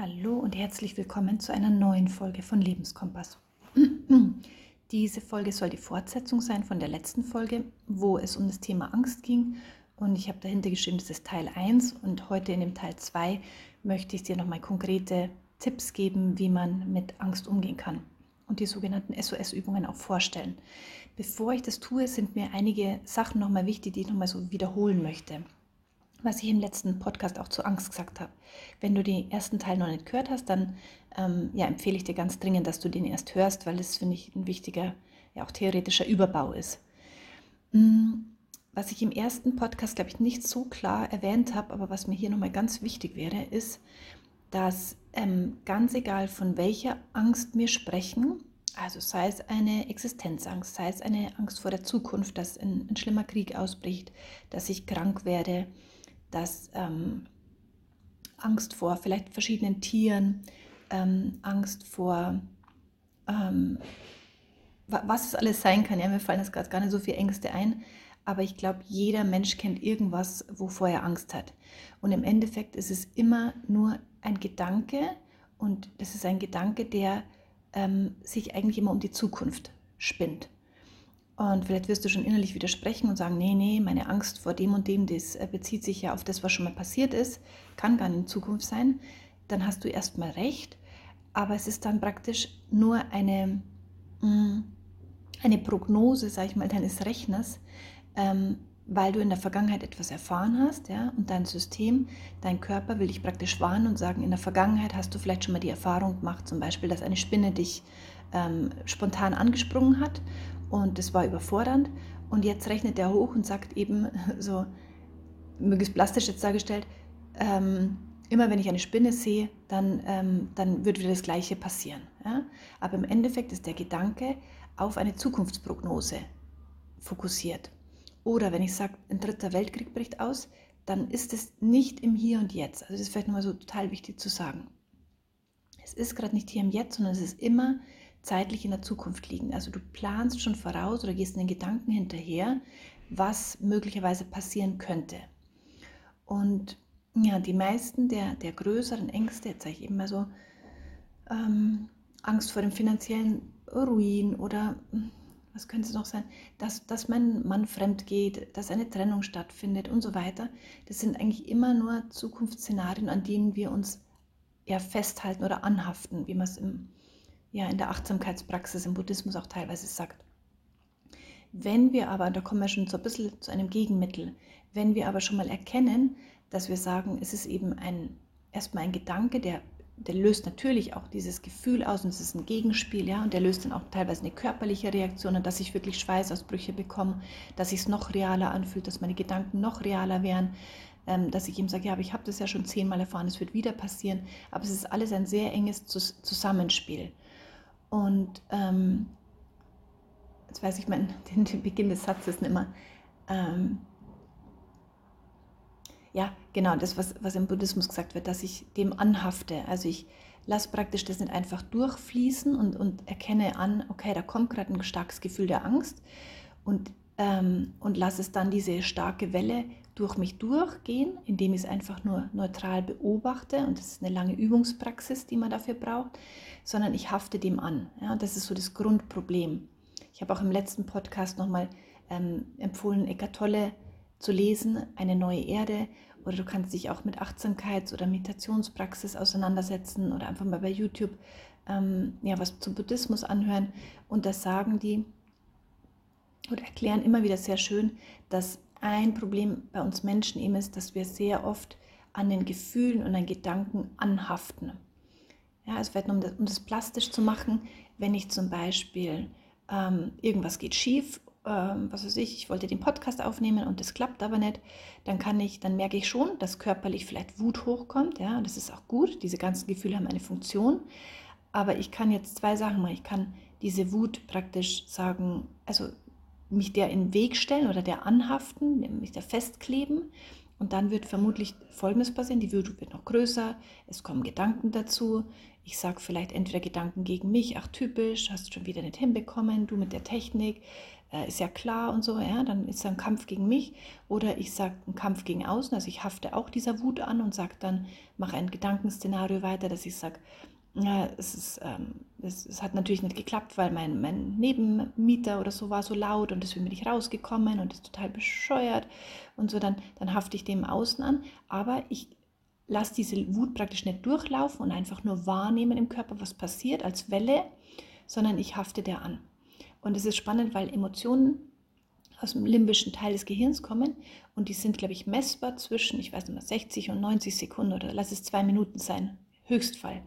Hallo und herzlich willkommen zu einer neuen Folge von Lebenskompass. Diese Folge soll die Fortsetzung sein von der letzten Folge, wo es um das Thema Angst ging. Und ich habe dahinter geschrieben, das ist Teil 1 und heute in dem Teil 2 möchte ich dir nochmal konkrete Tipps geben, wie man mit Angst umgehen kann und die sogenannten SOS-Übungen auch vorstellen. Bevor ich das tue, sind mir einige Sachen nochmal wichtig, die ich nochmal so wiederholen möchte was ich im letzten Podcast auch zu Angst gesagt habe. Wenn du den ersten Teil noch nicht gehört hast, dann ähm, ja, empfehle ich dir ganz dringend, dass du den erst hörst, weil das, finde ich, ein wichtiger, ja auch theoretischer Überbau ist. Mm, was ich im ersten Podcast, glaube ich, nicht so klar erwähnt habe, aber was mir hier nochmal ganz wichtig wäre, ist, dass ähm, ganz egal von welcher Angst wir sprechen, also sei es eine Existenzangst, sei es eine Angst vor der Zukunft, dass ein, ein schlimmer Krieg ausbricht, dass ich krank werde, dass ähm, Angst vor vielleicht verschiedenen Tieren, ähm, Angst vor ähm, was es alles sein kann. Ja, mir fallen jetzt gerade gar nicht so viele Ängste ein, aber ich glaube, jeder Mensch kennt irgendwas, wovor er Angst hat. Und im Endeffekt ist es immer nur ein Gedanke und das ist ein Gedanke, der ähm, sich eigentlich immer um die Zukunft spinnt. Und vielleicht wirst du schon innerlich widersprechen und sagen, nee, nee, meine Angst vor dem und dem, das äh, bezieht sich ja auf das, was schon mal passiert ist, kann gar nicht in Zukunft sein. Dann hast du erstmal recht, aber es ist dann praktisch nur eine, mm, eine Prognose, sage ich mal, deines Rechners, ähm, weil du in der Vergangenheit etwas erfahren hast, ja, und dein System, dein Körper will dich praktisch warnen und sagen, in der Vergangenheit hast du vielleicht schon mal die Erfahrung gemacht, zum Beispiel, dass eine Spinne dich ähm, spontan angesprungen hat und das war überfordernd. Und jetzt rechnet er hoch und sagt eben so, möglichst plastisch jetzt dargestellt, ähm, immer wenn ich eine Spinne sehe, dann, ähm, dann wird wieder das Gleiche passieren. Ja? Aber im Endeffekt ist der Gedanke auf eine Zukunftsprognose fokussiert. Oder wenn ich sage, ein dritter Weltkrieg bricht aus, dann ist es nicht im Hier und Jetzt. Also das ist vielleicht nochmal so total wichtig zu sagen. Es ist gerade nicht hier im Jetzt, sondern es ist immer zeitlich in der Zukunft liegen. Also du planst schon voraus oder gehst in den Gedanken hinterher, was möglicherweise passieren könnte. Und ja, die meisten der, der größeren Ängste, jetzt sage ich eben mal so, ähm, Angst vor dem finanziellen Ruin oder hm, was könnte es noch sein, dass, dass mein Mann fremd geht, dass eine Trennung stattfindet und so weiter. Das sind eigentlich immer nur Zukunftsszenarien, an denen wir uns eher festhalten oder anhaften, wie man es im ja in der Achtsamkeitspraxis im Buddhismus auch teilweise sagt. Wenn wir aber, da kommen wir schon so ein bisschen zu einem Gegenmittel, wenn wir aber schon mal erkennen, dass wir sagen, es ist eben ein, erstmal ein Gedanke, der, der löst natürlich auch dieses Gefühl aus und es ist ein Gegenspiel, ja, und der löst dann auch teilweise eine körperliche Reaktion und dass ich wirklich Schweißausbrüche bekomme, dass sich es noch realer anfühlt, dass meine Gedanken noch realer werden, ähm, dass ich ihm sage, ja, aber ich habe das ja schon zehnmal erfahren, es wird wieder passieren, aber es ist alles ein sehr enges Zusammenspiel. Und ähm, jetzt weiß ich mein, den, den Beginn des Satzes nicht mehr. Ähm, ja, genau, das, was, was im Buddhismus gesagt wird, dass ich dem anhafte. Also ich lasse praktisch das nicht einfach durchfließen und, und erkenne an, okay, da kommt gerade ein starkes Gefühl der Angst und, ähm, und lasse es dann diese starke Welle durch mich durchgehen, indem ich es einfach nur neutral beobachte. Und das ist eine lange Übungspraxis, die man dafür braucht, sondern ich hafte dem an. Ja, das ist so das Grundproblem. Ich habe auch im letzten Podcast nochmal ähm, empfohlen, Eckart Tolle zu lesen, Eine neue Erde. Oder du kannst dich auch mit Achtsamkeits- oder Meditationspraxis auseinandersetzen oder einfach mal bei YouTube ähm, ja, was zum Buddhismus anhören. Und das sagen die oder erklären immer wieder sehr schön, dass ein Problem bei uns Menschen eben ist, dass wir sehr oft an den Gefühlen und an Gedanken anhaften. Ja, also vielleicht um das, um das plastisch zu machen, wenn ich zum Beispiel ähm, irgendwas geht schief, ähm, was weiß ich, ich wollte den Podcast aufnehmen und das klappt aber nicht, dann kann ich, dann merke ich schon, dass körperlich vielleicht Wut hochkommt. Ja, das ist auch gut. Diese ganzen Gefühle haben eine Funktion. Aber ich kann jetzt zwei Sachen machen. Ich kann diese Wut praktisch sagen, also mich der in den Weg stellen oder der anhaften, mich der festkleben. Und dann wird vermutlich Folgendes passieren, die Wut wird noch größer, es kommen Gedanken dazu. Ich sage vielleicht entweder Gedanken gegen mich, ach typisch, hast du schon wieder nicht hinbekommen, du mit der Technik, äh, ist ja klar und so, ja, dann ist da ein Kampf gegen mich. Oder ich sage einen Kampf gegen außen, also ich hafte auch dieser Wut an und sage dann, mache ein Gedankenszenario weiter, dass ich sage, ja, es, ist, ähm, es, es, hat natürlich nicht geklappt, weil mein, mein Nebenmieter oder so war so laut und deswegen bin ich rausgekommen und ist total bescheuert und so, dann, dann hafte ich dem Außen an. Aber ich lasse diese Wut praktisch nicht durchlaufen und einfach nur wahrnehmen im Körper, was passiert als Welle, sondern ich hafte der an. Und es ist spannend, weil Emotionen aus dem limbischen Teil des Gehirns kommen und die sind, glaube ich, messbar zwischen, ich weiß nicht mehr, 60 und 90 Sekunden oder lass es zwei Minuten sein, Höchstfall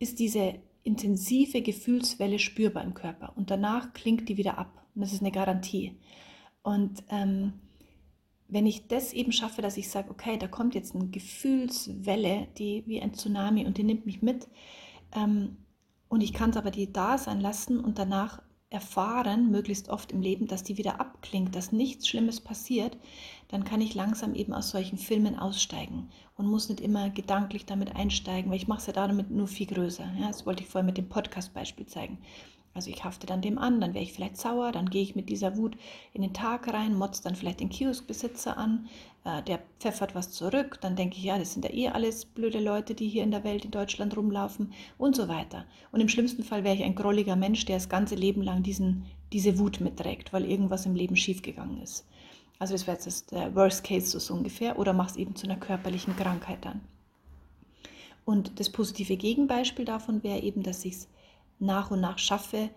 ist diese intensive Gefühlswelle spürbar im Körper und danach klingt die wieder ab. Und das ist eine Garantie. Und ähm, wenn ich das eben schaffe, dass ich sage, okay, da kommt jetzt eine Gefühlswelle, die wie ein Tsunami und die nimmt mich mit, ähm, und ich kann es aber die da sein lassen und danach erfahren, möglichst oft im Leben, dass die wieder abklingt, dass nichts Schlimmes passiert, dann kann ich langsam eben aus solchen Filmen aussteigen und muss nicht immer gedanklich damit einsteigen, weil ich mache es ja damit nur viel größer. Ja, das wollte ich vorher mit dem Podcast-Beispiel zeigen. Also ich hafte dann dem an, dann wäre ich vielleicht sauer, dann gehe ich mit dieser Wut in den Tag rein, motzt dann vielleicht den Kioskbesitzer an, äh, der pfeffert was zurück, dann denke ich, ja, das sind ja eh alles blöde Leute, die hier in der Welt, in Deutschland rumlaufen und so weiter. Und im schlimmsten Fall wäre ich ein grolliger Mensch, der das ganze Leben lang diesen, diese Wut mitträgt, weil irgendwas im Leben schiefgegangen ist. Also das wäre jetzt der Worst Case so ungefähr oder mach es eben zu einer körperlichen Krankheit dann. Und das positive Gegenbeispiel davon wäre eben, dass ich es nach und nach schaffe,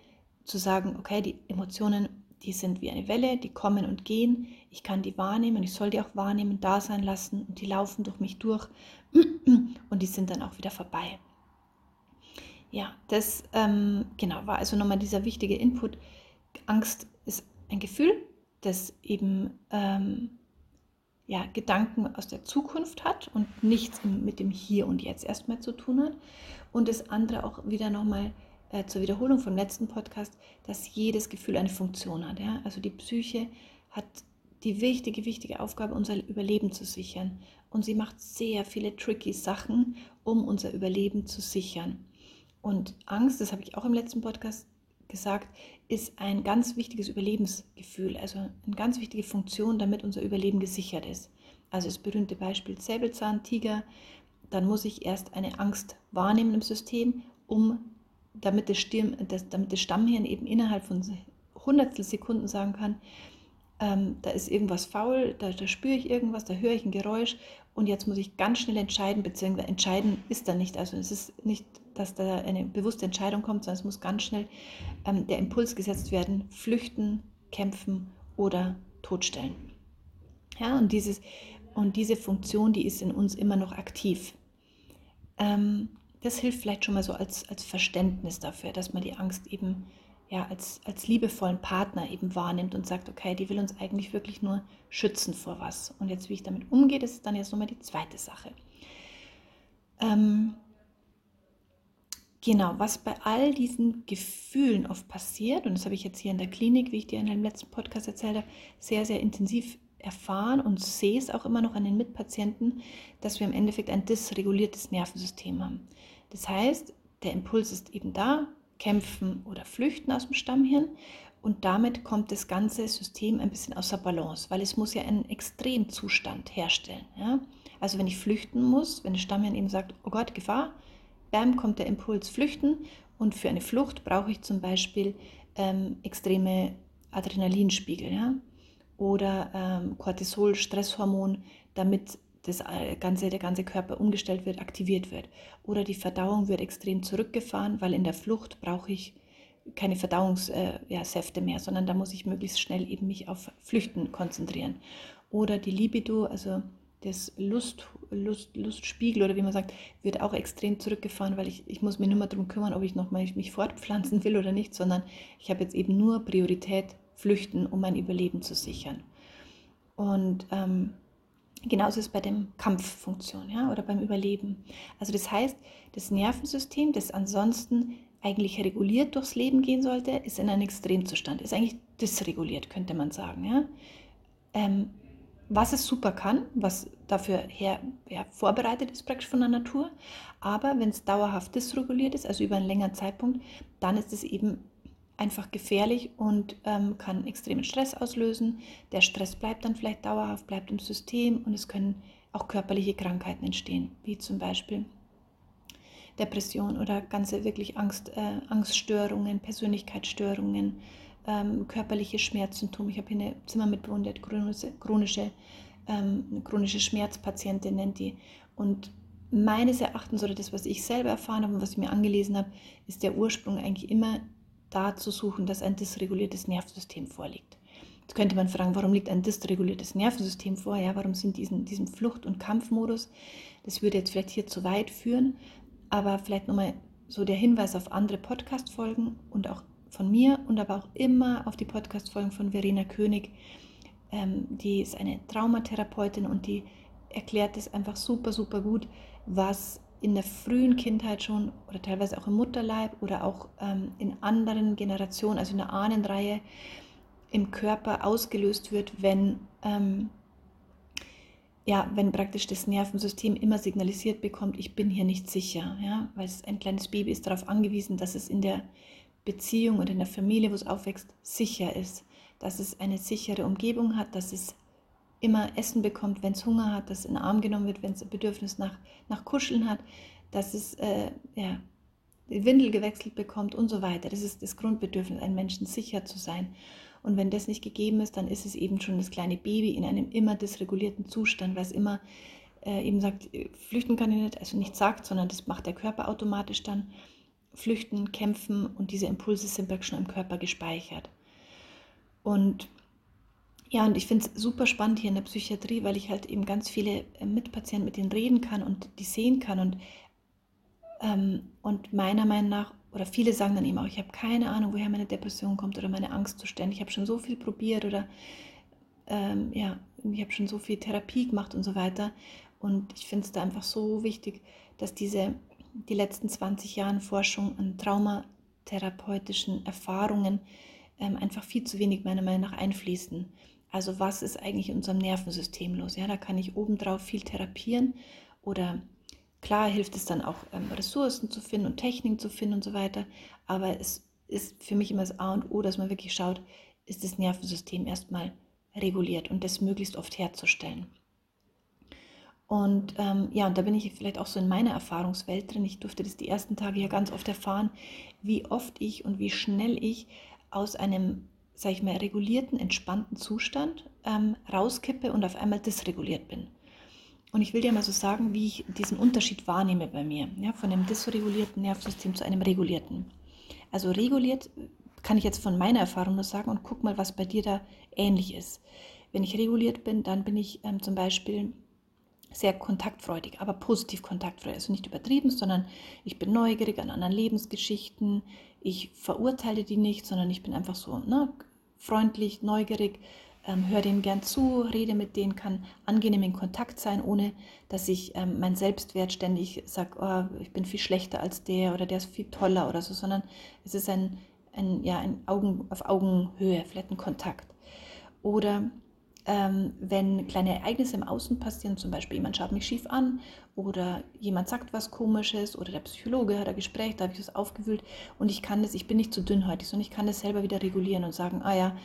zu sagen, okay, die Emotionen, die sind wie eine Welle, die kommen und gehen. Ich kann die wahrnehmen, ich soll die auch wahrnehmen, da sein lassen und die laufen durch mich durch und die sind dann auch wieder vorbei. Ja, das ähm, genau war also nochmal dieser wichtige Input. Angst ist ein Gefühl, das eben ähm, ja, Gedanken aus der Zukunft hat und nichts mit dem Hier und Jetzt erstmal zu tun hat. Und das andere auch wieder nochmal äh, zur Wiederholung vom letzten Podcast, dass jedes Gefühl eine Funktion hat. Ja? Also die Psyche hat die wichtige, wichtige Aufgabe, unser Überleben zu sichern. Und sie macht sehr viele tricky Sachen, um unser Überleben zu sichern. Und Angst, das habe ich auch im letzten Podcast gesagt, ist ein ganz wichtiges Überlebensgefühl, also eine ganz wichtige Funktion, damit unser Überleben gesichert ist. Also das berühmte Beispiel Säbelzahn, Tiger, dann muss ich erst eine Angst wahrnehmen im System, um damit das, Stirn, das, damit das Stammhirn eben innerhalb von Hundertstel Sekunden sagen kann, ähm, da ist irgendwas faul, da, da spüre ich irgendwas, da höre ich ein Geräusch und jetzt muss ich ganz schnell entscheiden, beziehungsweise entscheiden ist da nicht. Also es ist nicht, dass da eine bewusste Entscheidung kommt, sondern es muss ganz schnell ähm, der Impuls gesetzt werden, flüchten, kämpfen oder totstellen. Ja, und, dieses, und diese Funktion, die ist in uns immer noch aktiv. Ähm, das hilft vielleicht schon mal so als, als Verständnis dafür, dass man die Angst eben ja, als, als liebevollen Partner eben wahrnimmt und sagt, okay, die will uns eigentlich wirklich nur schützen vor was. Und jetzt, wie ich damit umgehe, das ist dann jetzt nochmal die zweite Sache. Ähm, genau, was bei all diesen Gefühlen oft passiert, und das habe ich jetzt hier in der Klinik, wie ich dir in dem letzten Podcast erzählt habe, sehr, sehr intensiv erfahren und sehe es auch immer noch an den Mitpatienten, dass wir im Endeffekt ein dysreguliertes Nervensystem haben. Das heißt, der Impuls ist eben da, kämpfen oder flüchten aus dem Stammhirn und damit kommt das ganze System ein bisschen außer Balance, weil es muss ja einen Extremzustand herstellen. Ja? Also wenn ich flüchten muss, wenn das Stammhirn eben sagt, oh Gott, Gefahr, bam, kommt der Impuls flüchten und für eine Flucht brauche ich zum Beispiel ähm, extreme Adrenalinspiegel ja? oder ähm, Cortisol, Stresshormon, damit das äh, ganze, der ganze Körper umgestellt wird, aktiviert wird. Oder die Verdauung wird extrem zurückgefahren, weil in der Flucht brauche ich keine Verdauungssäfte äh, mehr, sondern da muss ich möglichst schnell eben mich auf Flüchten konzentrieren. Oder die Libido, also das Lust, Lust, Lustspiegel oder wie man sagt, wird auch extrem zurückgefahren, weil ich, ich muss mich nicht mehr darum kümmern, ob ich noch mal mich fortpflanzen will oder nicht, sondern ich habe jetzt eben nur Priorität Flüchten, um mein Überleben zu sichern. Und ähm, Genauso ist es bei dem Kampffunktion ja, oder beim Überleben. Also das heißt, das Nervensystem, das ansonsten eigentlich reguliert durchs Leben gehen sollte, ist in einem Extremzustand, ist eigentlich dysreguliert, könnte man sagen. Ja. Ähm, was es super kann, was dafür her, ja, vorbereitet ist praktisch von der Natur. Aber wenn es dauerhaft dysreguliert ist, also über einen längeren Zeitpunkt, dann ist es eben einfach gefährlich und ähm, kann extremen Stress auslösen. Der Stress bleibt dann vielleicht dauerhaft, bleibt im System und es können auch körperliche Krankheiten entstehen, wie zum Beispiel Depression oder ganze wirklich Angst, äh, Angststörungen, Persönlichkeitsstörungen, ähm, körperliche Schmerzsymptome. Ich habe hier eine Zimmermitbewohnerin, chronische, chronische, ähm, chronische Schmerzpatientin nennt die. Und meines Erachtens oder das, was ich selber erfahren habe und was ich mir angelesen habe, ist der Ursprung eigentlich immer da zu suchen, dass ein dysreguliertes Nervensystem vorliegt. Jetzt könnte man fragen, warum liegt ein dysreguliertes Nervensystem vor? Ja, warum sind diesen, diesem Flucht- und Kampfmodus? Das würde jetzt vielleicht hier zu weit führen, aber vielleicht nochmal so der Hinweis auf andere Podcast-Folgen und auch von mir und aber auch immer auf die Podcast-Folgen von Verena König. Ähm, die ist eine Traumatherapeutin und die erklärt es einfach super, super gut, was in der frühen Kindheit schon oder teilweise auch im Mutterleib oder auch ähm, in anderen Generationen, also in der Ahnenreihe, im Körper ausgelöst wird, wenn, ähm, ja, wenn praktisch das Nervensystem immer signalisiert bekommt, ich bin hier nicht sicher. Ja? Weil ein kleines Baby ist darauf angewiesen, dass es in der Beziehung und in der Familie, wo es aufwächst, sicher ist, dass es eine sichere Umgebung hat, dass es immer Essen bekommt, wenn es Hunger hat, dass in den Arm genommen wird, wenn es Bedürfnis nach, nach Kuscheln hat, dass es äh, ja, die Windel gewechselt bekommt und so weiter. Das ist das Grundbedürfnis, einem Menschen sicher zu sein. Und wenn das nicht gegeben ist, dann ist es eben schon das kleine Baby in einem immer dysregulierten Zustand, weil es immer äh, eben sagt, äh, flüchten kann ich nicht, also nicht sagt, sondern das macht der Körper automatisch dann. Flüchten, kämpfen und diese Impulse sind schon im Körper gespeichert. Und ja, und ich finde es super spannend hier in der Psychiatrie, weil ich halt eben ganz viele äh, Mitpatienten mit denen reden kann und die sehen kann. Und, ähm, und meiner Meinung nach, oder viele sagen dann eben auch, ich habe keine Ahnung, woher meine Depression kommt oder meine Angstzustände. Ich habe schon so viel probiert oder ähm, ja, ich habe schon so viel Therapie gemacht und so weiter. Und ich finde es da einfach so wichtig, dass diese die letzten 20 Jahre Forschung an traumatherapeutischen Erfahrungen ähm, einfach viel zu wenig meiner Meinung nach einfließen. Also was ist eigentlich in unserem Nervensystem los? Ja, da kann ich obendrauf viel therapieren oder klar hilft es dann auch ähm, Ressourcen zu finden und Techniken zu finden und so weiter. Aber es ist für mich immer das A und O, dass man wirklich schaut, ist das Nervensystem erstmal reguliert und das möglichst oft herzustellen. Und ähm, ja, und da bin ich vielleicht auch so in meiner Erfahrungswelt drin. Ich durfte das die ersten Tage ja ganz oft erfahren, wie oft ich und wie schnell ich aus einem sage ich mal, regulierten, entspannten Zustand ähm, rauskippe und auf einmal dysreguliert bin. Und ich will dir mal so sagen, wie ich diesen Unterschied wahrnehme bei mir, ja, von einem dysregulierten Nervensystem zu einem regulierten. Also reguliert kann ich jetzt von meiner Erfahrung nur sagen und guck mal, was bei dir da ähnlich ist. Wenn ich reguliert bin, dann bin ich ähm, zum Beispiel sehr kontaktfreudig, aber positiv kontaktfreudig. Also nicht übertrieben, sondern ich bin neugierig an anderen Lebensgeschichten. Ich verurteile die nicht, sondern ich bin einfach so ne, freundlich, neugierig, ähm, höre denen gern zu, rede mit denen, kann angenehm in Kontakt sein, ohne dass ich ähm, mein Selbstwert ständig sage, oh, ich bin viel schlechter als der oder der ist viel toller oder so, sondern es ist ein, ein, ja, ein Augen, auf Augenhöhe, vielleicht ein Kontakt. Oder ähm, wenn kleine Ereignisse im Außen passieren, zum Beispiel jemand schaut mich schief an oder jemand sagt was Komisches oder der Psychologe hat ein Gespräch, da habe ich das aufgewühlt und ich kann das, ich bin nicht zu dünnhäutig, sondern ich kann das selber wieder regulieren und sagen, ah ja,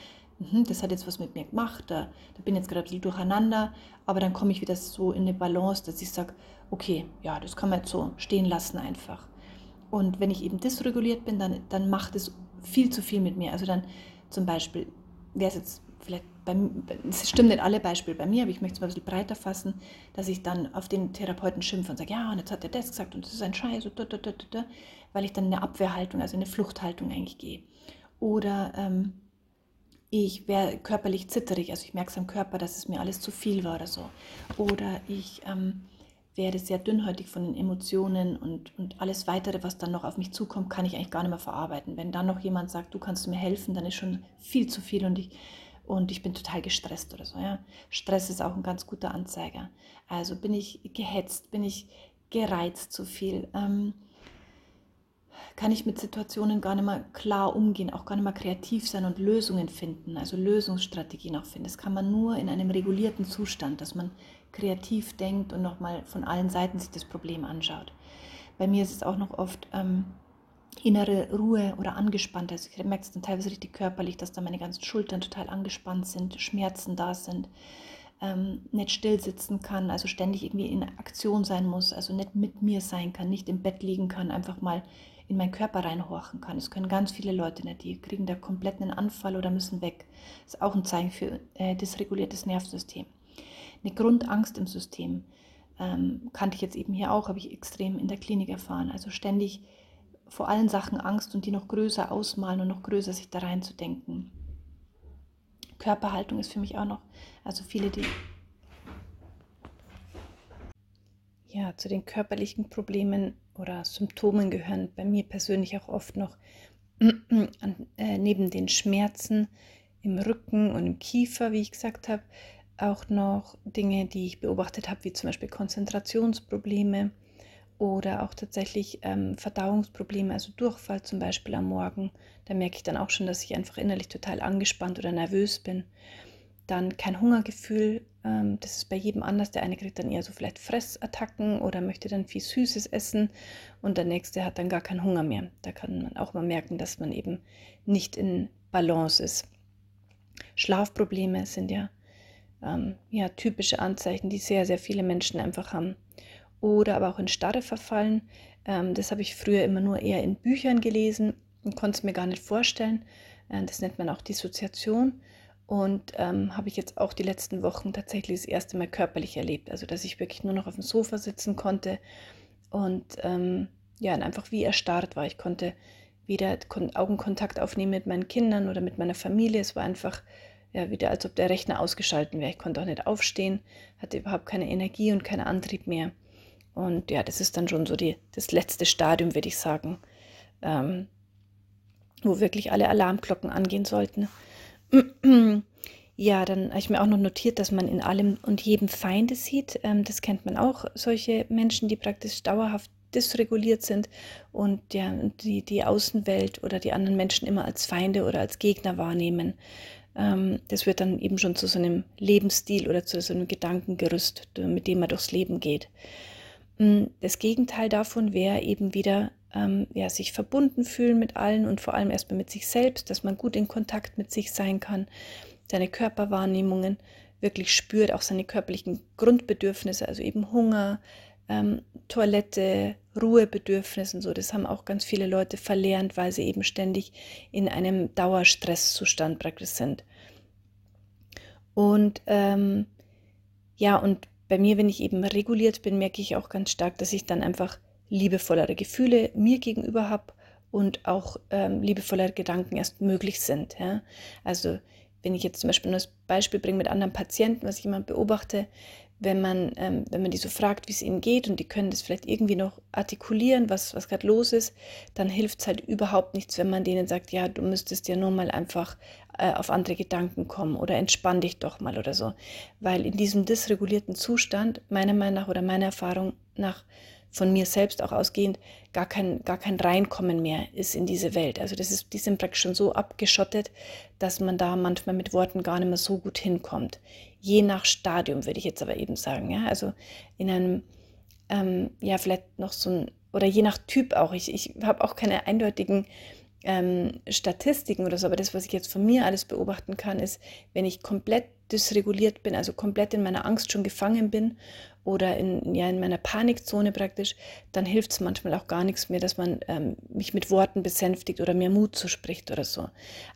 mh, das hat jetzt was mit mir gemacht, da, da bin jetzt gerade ein bisschen durcheinander, aber dann komme ich wieder so in eine Balance, dass ich sage, okay, ja, das kann man jetzt so stehen lassen einfach. Und wenn ich eben dysreguliert bin, dann, dann macht es viel zu viel mit mir. Also dann zum Beispiel, wäre es jetzt vielleicht es stimmt nicht alle Beispiele bei mir, aber ich möchte es mal ein bisschen breiter fassen, dass ich dann auf den Therapeuten schimpfe und sage, ja, und jetzt hat er das gesagt und das ist ein Scheiß, weil ich dann in eine Abwehrhaltung, also in eine Fluchthaltung eigentlich gehe. Oder ähm, ich wäre körperlich zitterig, also ich merke es am Körper, dass es mir alles zu viel war oder so. Oder ich ähm, werde sehr dünnhäutig von den Emotionen und, und alles weitere, was dann noch auf mich zukommt, kann ich eigentlich gar nicht mehr verarbeiten. Wenn dann noch jemand sagt, du kannst mir helfen, dann ist schon viel zu viel und ich und ich bin total gestresst oder so. Ja. Stress ist auch ein ganz guter Anzeiger. Also bin ich gehetzt, bin ich gereizt zu viel, ähm, kann ich mit Situationen gar nicht mehr klar umgehen, auch gar nicht mehr kreativ sein und Lösungen finden, also Lösungsstrategien auch finden. Das kann man nur in einem regulierten Zustand, dass man kreativ denkt und nochmal von allen Seiten sich das Problem anschaut. Bei mir ist es auch noch oft ähm, innere Ruhe oder angespannt. Also ich merke es dann teilweise richtig körperlich, dass da meine ganzen Schultern total angespannt sind, Schmerzen da sind, ähm, nicht still sitzen kann, also ständig irgendwie in Aktion sein muss, also nicht mit mir sein kann, nicht im Bett liegen kann, einfach mal in meinen Körper reinhorchen kann. Es können ganz viele Leute nicht, die kriegen da komplett einen Anfall oder müssen weg. Das ist auch ein Zeichen für äh, dysreguliertes Nervensystem. Eine Grundangst im System ähm, kannte ich jetzt eben hier auch, habe ich extrem in der Klinik erfahren. Also ständig vor allen Sachen Angst und die noch größer ausmalen und noch größer sich da reinzudenken. Körperhaltung ist für mich auch noch, also viele, die ja zu den körperlichen Problemen oder Symptomen gehören bei mir persönlich auch oft noch an, äh, neben den Schmerzen im Rücken und im Kiefer, wie ich gesagt habe, auch noch Dinge, die ich beobachtet habe, wie zum Beispiel Konzentrationsprobleme oder auch tatsächlich ähm, Verdauungsprobleme, also Durchfall zum Beispiel am Morgen. Da merke ich dann auch schon, dass ich einfach innerlich total angespannt oder nervös bin. Dann kein Hungergefühl, ähm, das ist bei jedem anders. Der eine kriegt dann eher so vielleicht Fressattacken oder möchte dann viel Süßes essen und der nächste hat dann gar keinen Hunger mehr. Da kann man auch mal merken, dass man eben nicht in Balance ist. Schlafprobleme sind ja, ähm, ja typische Anzeichen, die sehr, sehr viele Menschen einfach haben oder aber auch in Starre verfallen. Ähm, das habe ich früher immer nur eher in Büchern gelesen und konnte es mir gar nicht vorstellen. Äh, das nennt man auch Dissoziation. Und ähm, habe ich jetzt auch die letzten Wochen tatsächlich das erste Mal körperlich erlebt. Also, dass ich wirklich nur noch auf dem Sofa sitzen konnte und ähm, ja, einfach wie erstarrt war. Ich konnte weder Augenkontakt aufnehmen mit meinen Kindern oder mit meiner Familie. Es war einfach ja, wieder, als ob der Rechner ausgeschalten wäre. Ich konnte auch nicht aufstehen, hatte überhaupt keine Energie und keinen Antrieb mehr. Und ja, das ist dann schon so die, das letzte Stadium, würde ich sagen, ähm, wo wirklich alle Alarmglocken angehen sollten. Ja, dann habe ich mir auch noch notiert, dass man in allem und jedem Feinde sieht. Ähm, das kennt man auch, solche Menschen, die praktisch dauerhaft dysreguliert sind und ja, die, die Außenwelt oder die anderen Menschen immer als Feinde oder als Gegner wahrnehmen. Ähm, das wird dann eben schon zu so einem Lebensstil oder zu so einem Gedankengerüst, mit dem man durchs Leben geht. Hm, das Gegenteil davon wäre eben wieder ähm, ja, sich verbunden fühlen mit allen und vor allem erstmal mit sich selbst, dass man gut in Kontakt mit sich sein kann, seine Körperwahrnehmungen wirklich spürt, auch seine körperlichen Grundbedürfnisse, also eben Hunger, ähm, Toilette, Ruhebedürfnisse und so. Das haben auch ganz viele Leute verlernt, weil sie eben ständig in einem Dauerstresszustand praktisch sind. Und ähm, ja, und bei mir, wenn ich eben reguliert bin, merke ich auch ganz stark, dass ich dann einfach liebevollere Gefühle mir gegenüber habe und auch ähm, liebevollere Gedanken erst möglich sind. Ja? Also wenn ich jetzt zum Beispiel nur das Beispiel bringe mit anderen Patienten, was ich immer beobachte, wenn man, ähm, wenn man die so fragt, wie es ihnen geht und die können das vielleicht irgendwie noch artikulieren, was, was gerade los ist, dann hilft es halt überhaupt nichts, wenn man denen sagt, ja, du müsstest ja nur mal einfach äh, auf andere Gedanken kommen oder entspann dich doch mal oder so. Weil in diesem dysregulierten Zustand, meiner Meinung nach oder meiner Erfahrung nach, von mir selbst auch ausgehend gar kein, gar kein Reinkommen mehr ist in diese Welt. Also das ist, die sind praktisch schon so abgeschottet, dass man da manchmal mit Worten gar nicht mehr so gut hinkommt. Je nach Stadium würde ich jetzt aber eben sagen. Ja? Also in einem, ähm, ja, vielleicht noch so ein, oder je nach Typ auch. Ich, ich habe auch keine eindeutigen ähm, Statistiken oder so, aber das, was ich jetzt von mir alles beobachten kann, ist, wenn ich komplett dysreguliert bin, also komplett in meiner Angst schon gefangen bin oder in, ja, in meiner Panikzone praktisch, dann hilft es manchmal auch gar nichts mehr, dass man ähm, mich mit Worten besänftigt oder mir Mut zuspricht oder so.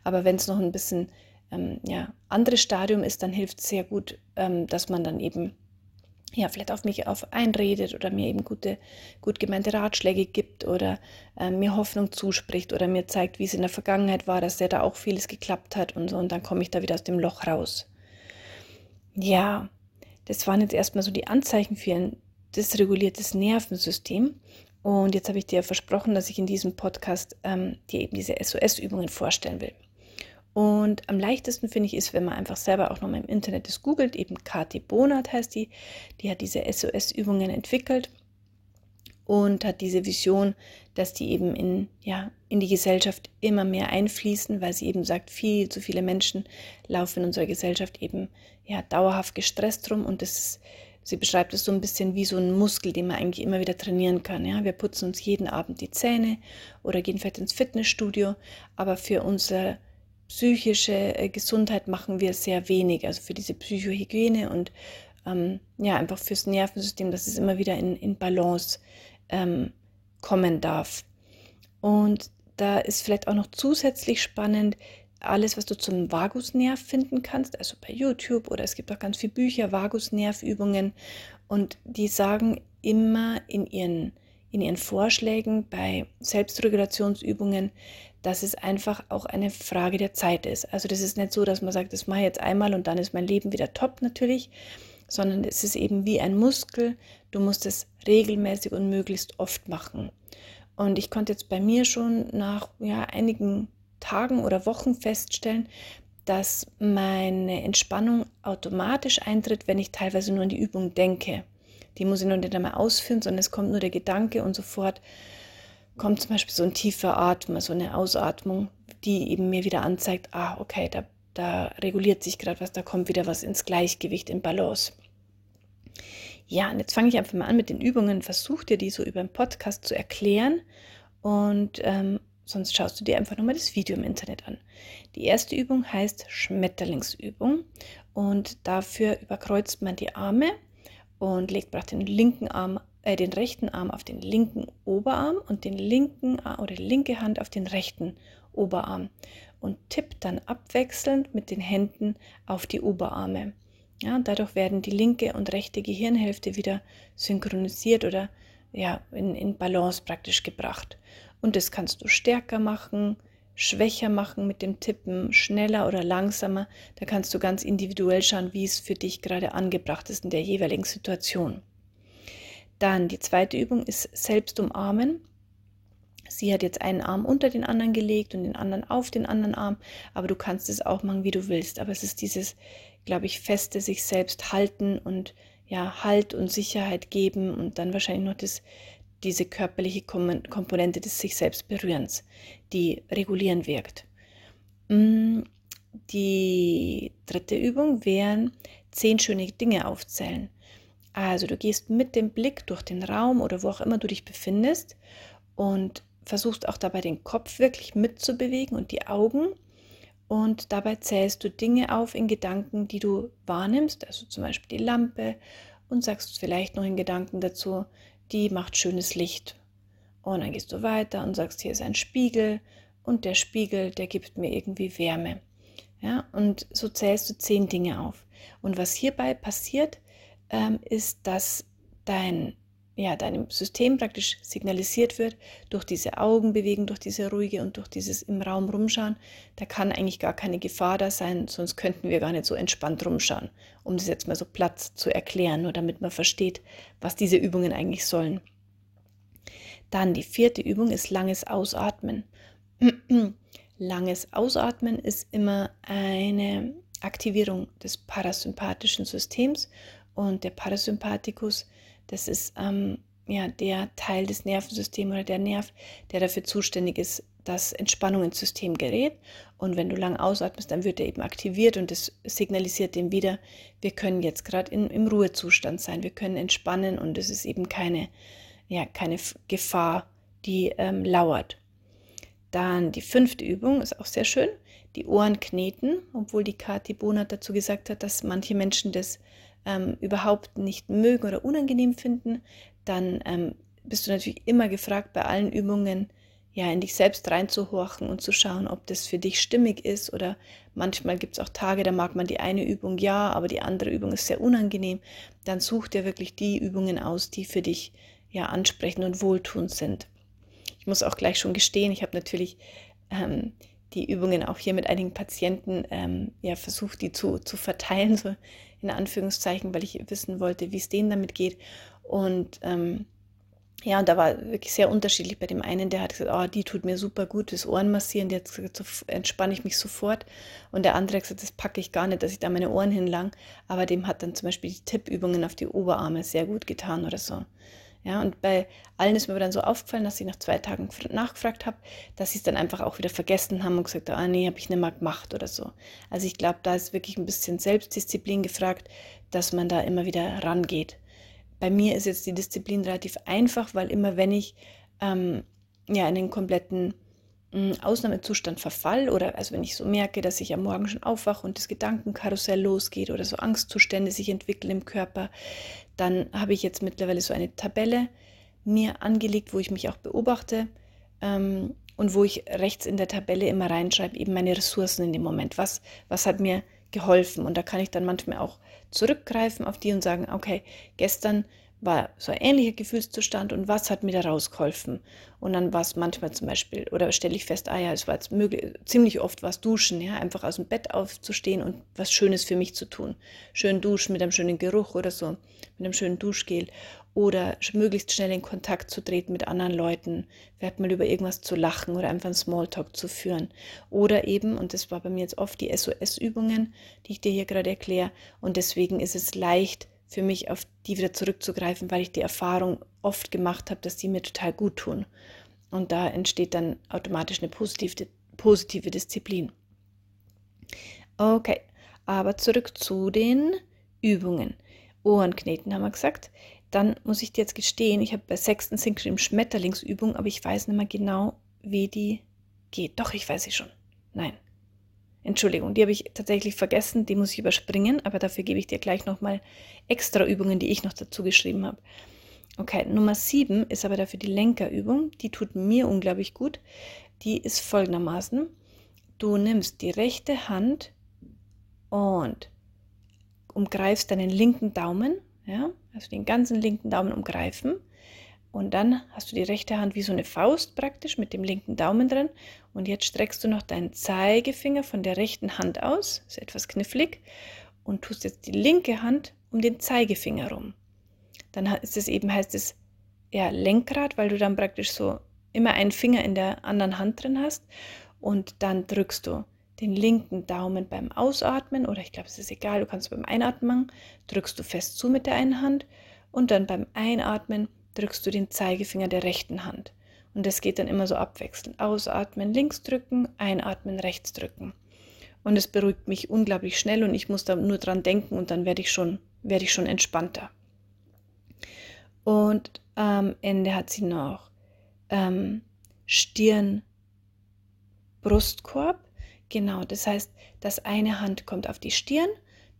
Aber wenn es noch ein bisschen ähm, ja, anderes Stadium ist, dann hilft es sehr gut, ähm, dass man dann eben ja, vielleicht auf mich auf einredet oder mir eben gute, gut gemeinte Ratschläge gibt oder äh, mir Hoffnung zuspricht oder mir zeigt, wie es in der Vergangenheit war, dass ja da auch vieles geklappt hat und so und dann komme ich da wieder aus dem Loch raus. Ja, das waren jetzt erstmal so die Anzeichen für ein dysreguliertes Nervensystem. Und jetzt habe ich dir versprochen, dass ich in diesem Podcast ähm, dir eben diese SOS-Übungen vorstellen will. Und am leichtesten finde ich ist, wenn man einfach selber auch nochmal im Internet das googelt, eben Kati Bonat heißt die, die hat diese SOS-Übungen entwickelt. und hat diese Vision, dass die eben in, ja, in die Gesellschaft immer mehr einfließen, weil sie eben sagt, viel zu viele Menschen laufen in unserer Gesellschaft eben ja, dauerhaft gestresst rum und das ist, sie beschreibt es so ein bisschen wie so ein Muskel, den man eigentlich immer wieder trainieren kann. Ja? Wir putzen uns jeden Abend die Zähne oder gehen vielleicht ins Fitnessstudio, aber für unsere psychische äh, Gesundheit machen wir sehr wenig, also für diese Psychohygiene und ähm, ja, einfach fürs Nervensystem, dass es immer wieder in, in Balance ähm, kommen darf. Und da ist vielleicht auch noch zusätzlich spannend, alles, was du zum Vagusnerv finden kannst, also bei YouTube oder es gibt auch ganz viele Bücher, Vagusnervübungen und die sagen immer in ihren, in ihren Vorschlägen bei Selbstregulationsübungen, dass es einfach auch eine Frage der Zeit ist. Also das ist nicht so, dass man sagt, das mache ich jetzt einmal und dann ist mein Leben wieder top natürlich, sondern es ist eben wie ein Muskel. Du musst es regelmäßig und möglichst oft machen. Und ich konnte jetzt bei mir schon nach ja, einigen Tagen oder Wochen feststellen, dass meine Entspannung automatisch eintritt, wenn ich teilweise nur an die Übung denke. Die muss ich noch nicht einmal ausführen, sondern es kommt nur der Gedanke und sofort kommt zum Beispiel so ein tiefer Atmen, so eine Ausatmung, die eben mir wieder anzeigt, ah, okay, da, da reguliert sich gerade was, da kommt wieder was ins Gleichgewicht, in Balance. Ja, und jetzt fange ich einfach mal an mit den Übungen, versuch dir die so über den Podcast zu erklären und ähm, sonst schaust du dir einfach nochmal das Video im Internet an. Die erste Übung heißt Schmetterlingsübung und dafür überkreuzt man die Arme und legt den linken Arm, äh, den rechten Arm auf den linken Oberarm und den linken oder die linke Hand auf den rechten Oberarm und tippt dann abwechselnd mit den Händen auf die Oberarme. Ja, dadurch werden die linke und rechte Gehirnhälfte wieder synchronisiert oder ja, in, in Balance praktisch gebracht. Und das kannst du stärker machen, schwächer machen mit dem Tippen, schneller oder langsamer. Da kannst du ganz individuell schauen, wie es für dich gerade angebracht ist in der jeweiligen Situation. Dann die zweite Übung ist selbst umarmen. Sie hat jetzt einen Arm unter den anderen gelegt und den anderen auf den anderen Arm, aber du kannst es auch machen, wie du willst. Aber es ist dieses glaube ich, feste sich selbst halten und ja, Halt und Sicherheit geben und dann wahrscheinlich noch das, diese körperliche Komponente des sich selbst Berührens, die regulierend wirkt. Mm, die dritte Übung wären zehn schöne Dinge aufzählen. Also du gehst mit dem Blick durch den Raum oder wo auch immer du dich befindest und versuchst auch dabei den Kopf wirklich mitzubewegen und die Augen und dabei zählst du Dinge auf in Gedanken, die du wahrnimmst, also zum Beispiel die Lampe und sagst vielleicht noch in Gedanken dazu, die macht schönes Licht. Und dann gehst du weiter und sagst, hier ist ein Spiegel und der Spiegel, der gibt mir irgendwie Wärme. Ja, und so zählst du zehn Dinge auf. Und was hierbei passiert, ähm, ist, dass dein ja, deinem System praktisch signalisiert wird, durch diese Augenbewegung, durch diese ruhige und durch dieses im Raum rumschauen, da kann eigentlich gar keine Gefahr da sein, sonst könnten wir gar nicht so entspannt rumschauen, um das jetzt mal so platt zu erklären, nur damit man versteht, was diese Übungen eigentlich sollen. Dann die vierte Übung ist langes Ausatmen. langes Ausatmen ist immer eine Aktivierung des parasympathischen Systems und der Parasympathikus das ist ähm, ja der Teil des Nervensystems oder der Nerv, der dafür zuständig ist, dass Entspannung ins System gerät. Und wenn du lang ausatmest, dann wird er eben aktiviert und das signalisiert dem wieder, wir können jetzt gerade im Ruhezustand sein, wir können entspannen und es ist eben keine, ja, keine Gefahr, die ähm, lauert. Dann die fünfte Übung ist auch sehr schön, die Ohren kneten, obwohl die Kati Bonat dazu gesagt hat, dass manche Menschen das ähm, überhaupt nicht mögen oder unangenehm finden, dann ähm, bist du natürlich immer gefragt, bei allen Übungen ja in dich selbst reinzuhorchen und zu schauen, ob das für dich stimmig ist. Oder manchmal gibt es auch Tage, da mag man die eine Übung ja, aber die andere Übung ist sehr unangenehm. Dann such dir wirklich die Übungen aus, die für dich ja ansprechend und wohltuend sind. Ich muss auch gleich schon gestehen, ich habe natürlich ähm, die Übungen auch hier mit einigen Patienten ähm, ja, versucht, die zu, zu verteilen, so in Anführungszeichen, weil ich wissen wollte, wie es denen damit geht. Und ähm, ja, und da war wirklich sehr unterschiedlich. Bei dem einen, der hat gesagt, oh, die tut mir super gut, das Ohren massieren, jetzt so entspanne ich mich sofort. Und der andere hat gesagt, das packe ich gar nicht, dass ich da meine Ohren hinlang. Aber dem hat dann zum Beispiel die Tippübungen auf die Oberarme sehr gut getan oder so. Ja, und bei allen ist mir dann so aufgefallen, dass ich nach zwei Tagen nachgefragt habe, dass sie es dann einfach auch wieder vergessen haben und gesagt haben, ah nee, habe ich nicht mehr gemacht oder so. Also ich glaube, da ist wirklich ein bisschen Selbstdisziplin gefragt, dass man da immer wieder rangeht. Bei mir ist jetzt die Disziplin relativ einfach, weil immer wenn ich ähm, ja in den kompletten Ausnahmezustand verfall oder also wenn ich so merke, dass ich am Morgen schon aufwache und das Gedankenkarussell losgeht oder so Angstzustände sich entwickeln im Körper, dann habe ich jetzt mittlerweile so eine Tabelle mir angelegt, wo ich mich auch beobachte ähm, und wo ich rechts in der Tabelle immer reinschreibe, eben meine Ressourcen in dem Moment. Was, was hat mir geholfen? Und da kann ich dann manchmal auch zurückgreifen auf die und sagen, okay, gestern war so ein ähnlicher Gefühlszustand und was hat mir da rausgeholfen? Und dann war es manchmal zum Beispiel, oder stelle ich fest, ah ja, es war jetzt möglich, ziemlich oft was Duschen, ja, einfach aus dem Bett aufzustehen und was Schönes für mich zu tun. Schön duschen mit einem schönen Geruch oder so, mit einem schönen Duschgel. Oder möglichst schnell in Kontakt zu treten mit anderen Leuten, vielleicht mal über irgendwas zu lachen oder einfach einen Smalltalk zu führen. Oder eben, und das war bei mir jetzt oft die SOS-Übungen, die ich dir hier gerade erkläre, und deswegen ist es leicht, für mich auf die wieder zurückzugreifen, weil ich die Erfahrung oft gemacht habe, dass die mir total gut tun. Und da entsteht dann automatisch eine positive, positive Disziplin. Okay, aber zurück zu den Übungen. Ohrenkneten haben wir gesagt. Dann muss ich dir jetzt gestehen, ich habe bei sechsten Synchron Schmetterlingsübung, aber ich weiß nicht mehr genau, wie die geht. Doch, ich weiß sie schon. Nein, Entschuldigung, die habe ich tatsächlich vergessen, die muss ich überspringen, aber dafür gebe ich dir gleich nochmal extra Übungen, die ich noch dazu geschrieben habe. Okay, Nummer 7 ist aber dafür die Lenkerübung, die tut mir unglaublich gut. Die ist folgendermaßen, du nimmst die rechte Hand und umgreifst deinen linken Daumen, ja, also den ganzen linken Daumen umgreifen und dann hast du die rechte Hand wie so eine Faust praktisch mit dem linken Daumen drin. Und jetzt streckst du noch deinen Zeigefinger von der rechten Hand aus, ist etwas knifflig, und tust jetzt die linke Hand um den Zeigefinger rum. Dann ist es eben, heißt es ja Lenkrad, weil du dann praktisch so immer einen Finger in der anderen Hand drin hast. Und dann drückst du den linken Daumen beim Ausatmen, oder ich glaube, es ist egal, du kannst beim Einatmen, drückst du fest zu mit der einen Hand und dann beim Einatmen drückst du den Zeigefinger der rechten Hand. Und das geht dann immer so abwechselnd. Ausatmen, links drücken, einatmen, rechts drücken. Und es beruhigt mich unglaublich schnell und ich muss da nur dran denken und dann werde ich schon, werde ich schon entspannter. Und am Ende hat sie noch ähm, Stirn, Brustkorb. Genau, das heißt, das eine Hand kommt auf die Stirn,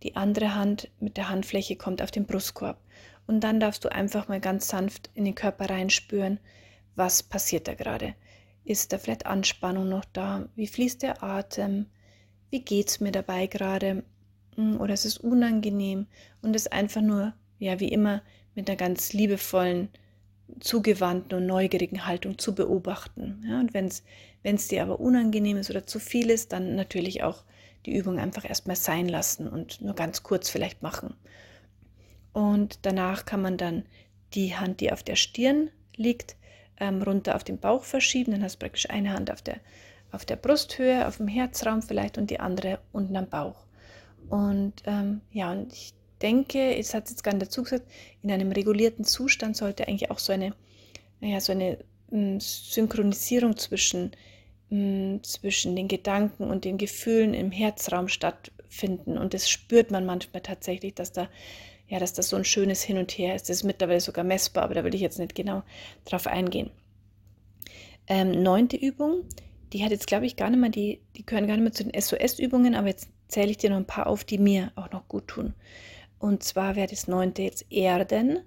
die andere Hand mit der Handfläche kommt auf den Brustkorb. Und dann darfst du einfach mal ganz sanft in den Körper reinspüren, was passiert da gerade. Ist da vielleicht Anspannung noch da? Wie fließt der Atem? Wie geht es mir dabei gerade? Hm, oder ist es unangenehm? Und es einfach nur, ja, wie immer, mit einer ganz liebevollen, zugewandten und neugierigen Haltung zu beobachten. Ja, und wenn es dir aber unangenehm ist oder zu viel ist, dann natürlich auch die Übung einfach erstmal sein lassen und nur ganz kurz vielleicht machen. Und danach kann man dann die Hand, die auf der Stirn liegt, ähm, runter auf den Bauch verschieben. Dann hast du praktisch eine Hand auf der, auf der Brusthöhe, auf dem Herzraum vielleicht und die andere unten am Bauch. Und ähm, ja, und ich denke, es hat jetzt gar nicht dazu gesagt, in einem regulierten Zustand sollte eigentlich auch so eine, ja, so eine hm, Synchronisierung zwischen, hm, zwischen den Gedanken und den Gefühlen im Herzraum stattfinden. Und das spürt man manchmal tatsächlich, dass da ja, dass das so ein schönes Hin und Her ist. Das ist mittlerweile sogar messbar, aber da will ich jetzt nicht genau drauf eingehen. Ähm, neunte Übung, die hat jetzt, glaube ich, gar nicht mehr, die, die gehören gar nicht mehr zu den SOS-Übungen, aber jetzt zähle ich dir noch ein paar auf, die mir auch noch gut tun. Und zwar wäre das neunte jetzt Erden.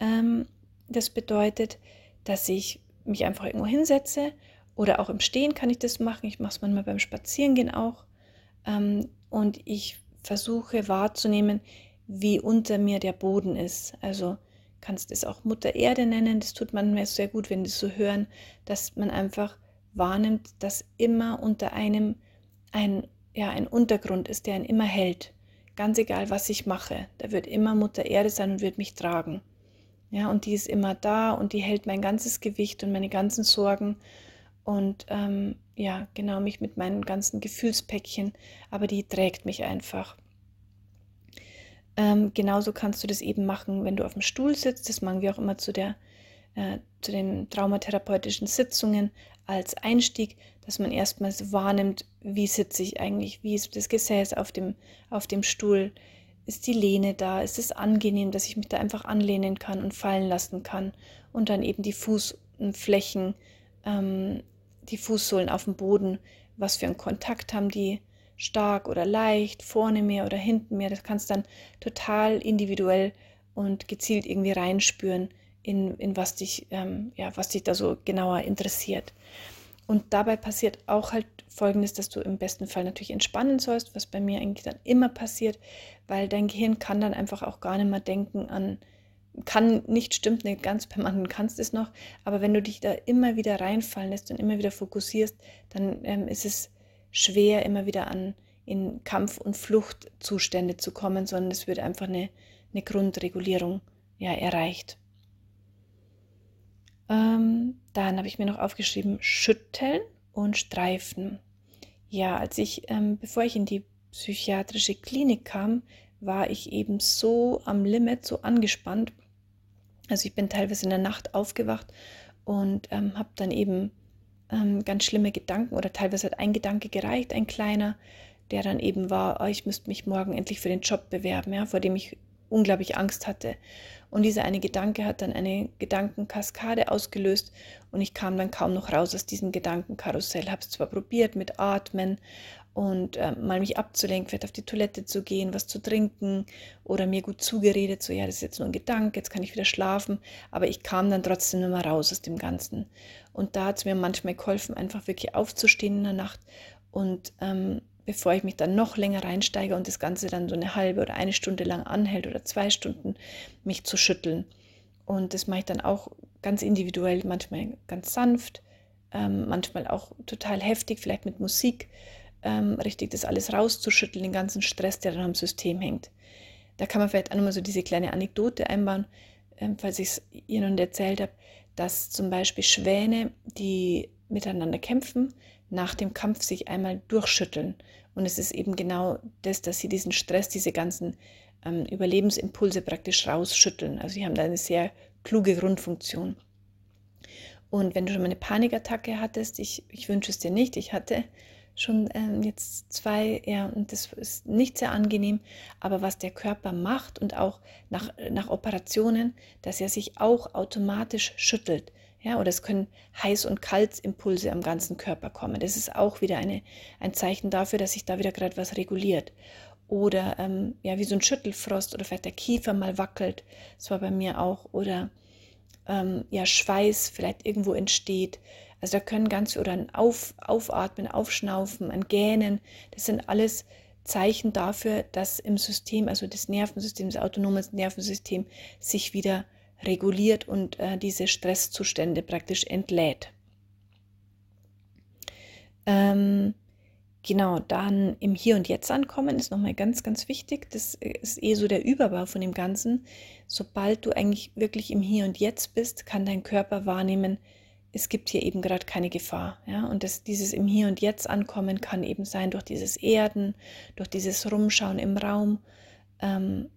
Ähm, das bedeutet, dass ich mich einfach irgendwo hinsetze oder auch im Stehen kann ich das machen. Ich mache es manchmal beim Spazierengehen auch. Ähm, und ich versuche wahrzunehmen, wie unter mir der Boden ist. Also kannst es auch Mutter Erde nennen. Das tut man mir sehr gut, wenn die so hören, dass man einfach wahrnimmt, dass immer unter einem ein, ja, ein Untergrund ist, der einen immer hält. Ganz egal, was ich mache, da wird immer Mutter Erde sein und wird mich tragen. Ja, und die ist immer da und die hält mein ganzes Gewicht und meine ganzen Sorgen und ähm, ja, genau mich mit meinen ganzen Gefühlspäckchen, aber die trägt mich einfach. Ähm, genauso kannst du das eben machen, wenn du auf dem Stuhl sitzt. Das machen wir auch immer zu der äh, zu den traumatherapeutischen Sitzungen als Einstieg, dass man erstmal so wahrnimmt, wie sitze ich eigentlich, wie ist das Gesäß auf dem, auf dem Stuhl, ist die Lehne da, ist es angenehm, dass ich mich da einfach anlehnen kann und fallen lassen kann und dann eben die Fußflächen, ähm, die Fußsohlen auf dem Boden, was für einen Kontakt haben die, stark oder leicht, vorne mehr oder hinten mehr, das kannst dann total individuell und gezielt irgendwie reinspüren, in, in was dich, ähm, ja, was dich da so genauer interessiert. Und dabei passiert auch halt Folgendes, dass du im besten Fall natürlich entspannen sollst, was bei mir eigentlich dann immer passiert, weil dein Gehirn kann dann einfach auch gar nicht mehr denken an, kann nicht, stimmt nicht ganz, beim anderen kannst es noch, aber wenn du dich da immer wieder reinfallen lässt und immer wieder fokussierst, dann ähm, ist es schwer, immer wieder an in Kampf- und Fluchtzustände zu kommen, sondern es wird einfach eine, eine Grundregulierung ja, erreicht. Ähm, dann habe ich mir noch aufgeschrieben, schütteln und streifen. Ja, als ich, ähm, bevor ich in die psychiatrische Klinik kam, war ich eben so am Limit, so angespannt. Also ich bin teilweise in der Nacht aufgewacht und ähm, habe dann eben ähm, ganz schlimme Gedanken oder teilweise hat ein Gedanke gereicht, ein kleiner, der dann eben war, oh, ich müsste mich morgen endlich für den Job bewerben, ja, vor dem ich unglaublich Angst hatte. Und dieser eine Gedanke hat dann eine Gedankenkaskade ausgelöst und ich kam dann kaum noch raus aus diesem Gedankenkarussell. Habe es zwar probiert mit Atmen und äh, mal mich abzulenken, vielleicht auf die Toilette zu gehen, was zu trinken oder mir gut zugeredet, so ja, das ist jetzt nur ein Gedanke, jetzt kann ich wieder schlafen, aber ich kam dann trotzdem nicht mehr raus aus dem Ganzen. Und da hat es mir manchmal geholfen, einfach wirklich aufzustehen in der Nacht und ähm, bevor ich mich dann noch länger reinsteige und das Ganze dann so eine halbe oder eine Stunde lang anhält oder zwei Stunden, mich zu schütteln. Und das mache ich dann auch ganz individuell, manchmal ganz sanft, ähm, manchmal auch total heftig, vielleicht mit Musik, ähm, richtig das alles rauszuschütteln, den ganzen Stress, der dann am System hängt. Da kann man vielleicht auch nochmal so diese kleine Anekdote einbauen, ähm, falls ich es Ihnen erzählt habe, dass zum Beispiel Schwäne, die miteinander kämpfen, nach dem Kampf sich einmal durchschütteln. Und es ist eben genau das, dass sie diesen Stress, diese ganzen ähm, Überlebensimpulse praktisch rausschütteln. Also sie haben da eine sehr kluge Grundfunktion. Und wenn du schon mal eine Panikattacke hattest, ich, ich wünsche es dir nicht, ich hatte schon ähm, jetzt zwei, ja, und das ist nicht sehr angenehm, aber was der Körper macht und auch nach, nach Operationen, dass er sich auch automatisch schüttelt. Ja, oder es können Heiß- und Kaltsimpulse am ganzen Körper kommen. Das ist auch wieder eine, ein Zeichen dafür, dass sich da wieder gerade was reguliert. Oder ähm, ja, wie so ein Schüttelfrost oder vielleicht der Kiefer mal wackelt. Das war bei mir auch. Oder ähm, ja, Schweiß vielleicht irgendwo entsteht. Also da können ganz, oder ein Auf, Aufatmen, Aufschnaufen, ein Gähnen, das sind alles Zeichen dafür, dass im System, also das Nervensystem, das autonome Nervensystem, sich wieder reguliert und äh, diese Stresszustände praktisch entlädt. Ähm, genau, dann im Hier und Jetzt ankommen ist nochmal ganz, ganz wichtig. Das ist eh so der Überbau von dem Ganzen. Sobald du eigentlich wirklich im Hier und Jetzt bist, kann dein Körper wahrnehmen, es gibt hier eben gerade keine Gefahr. Ja? Und das, dieses im Hier und Jetzt ankommen kann eben sein durch dieses Erden, durch dieses Rumschauen im Raum, ähm,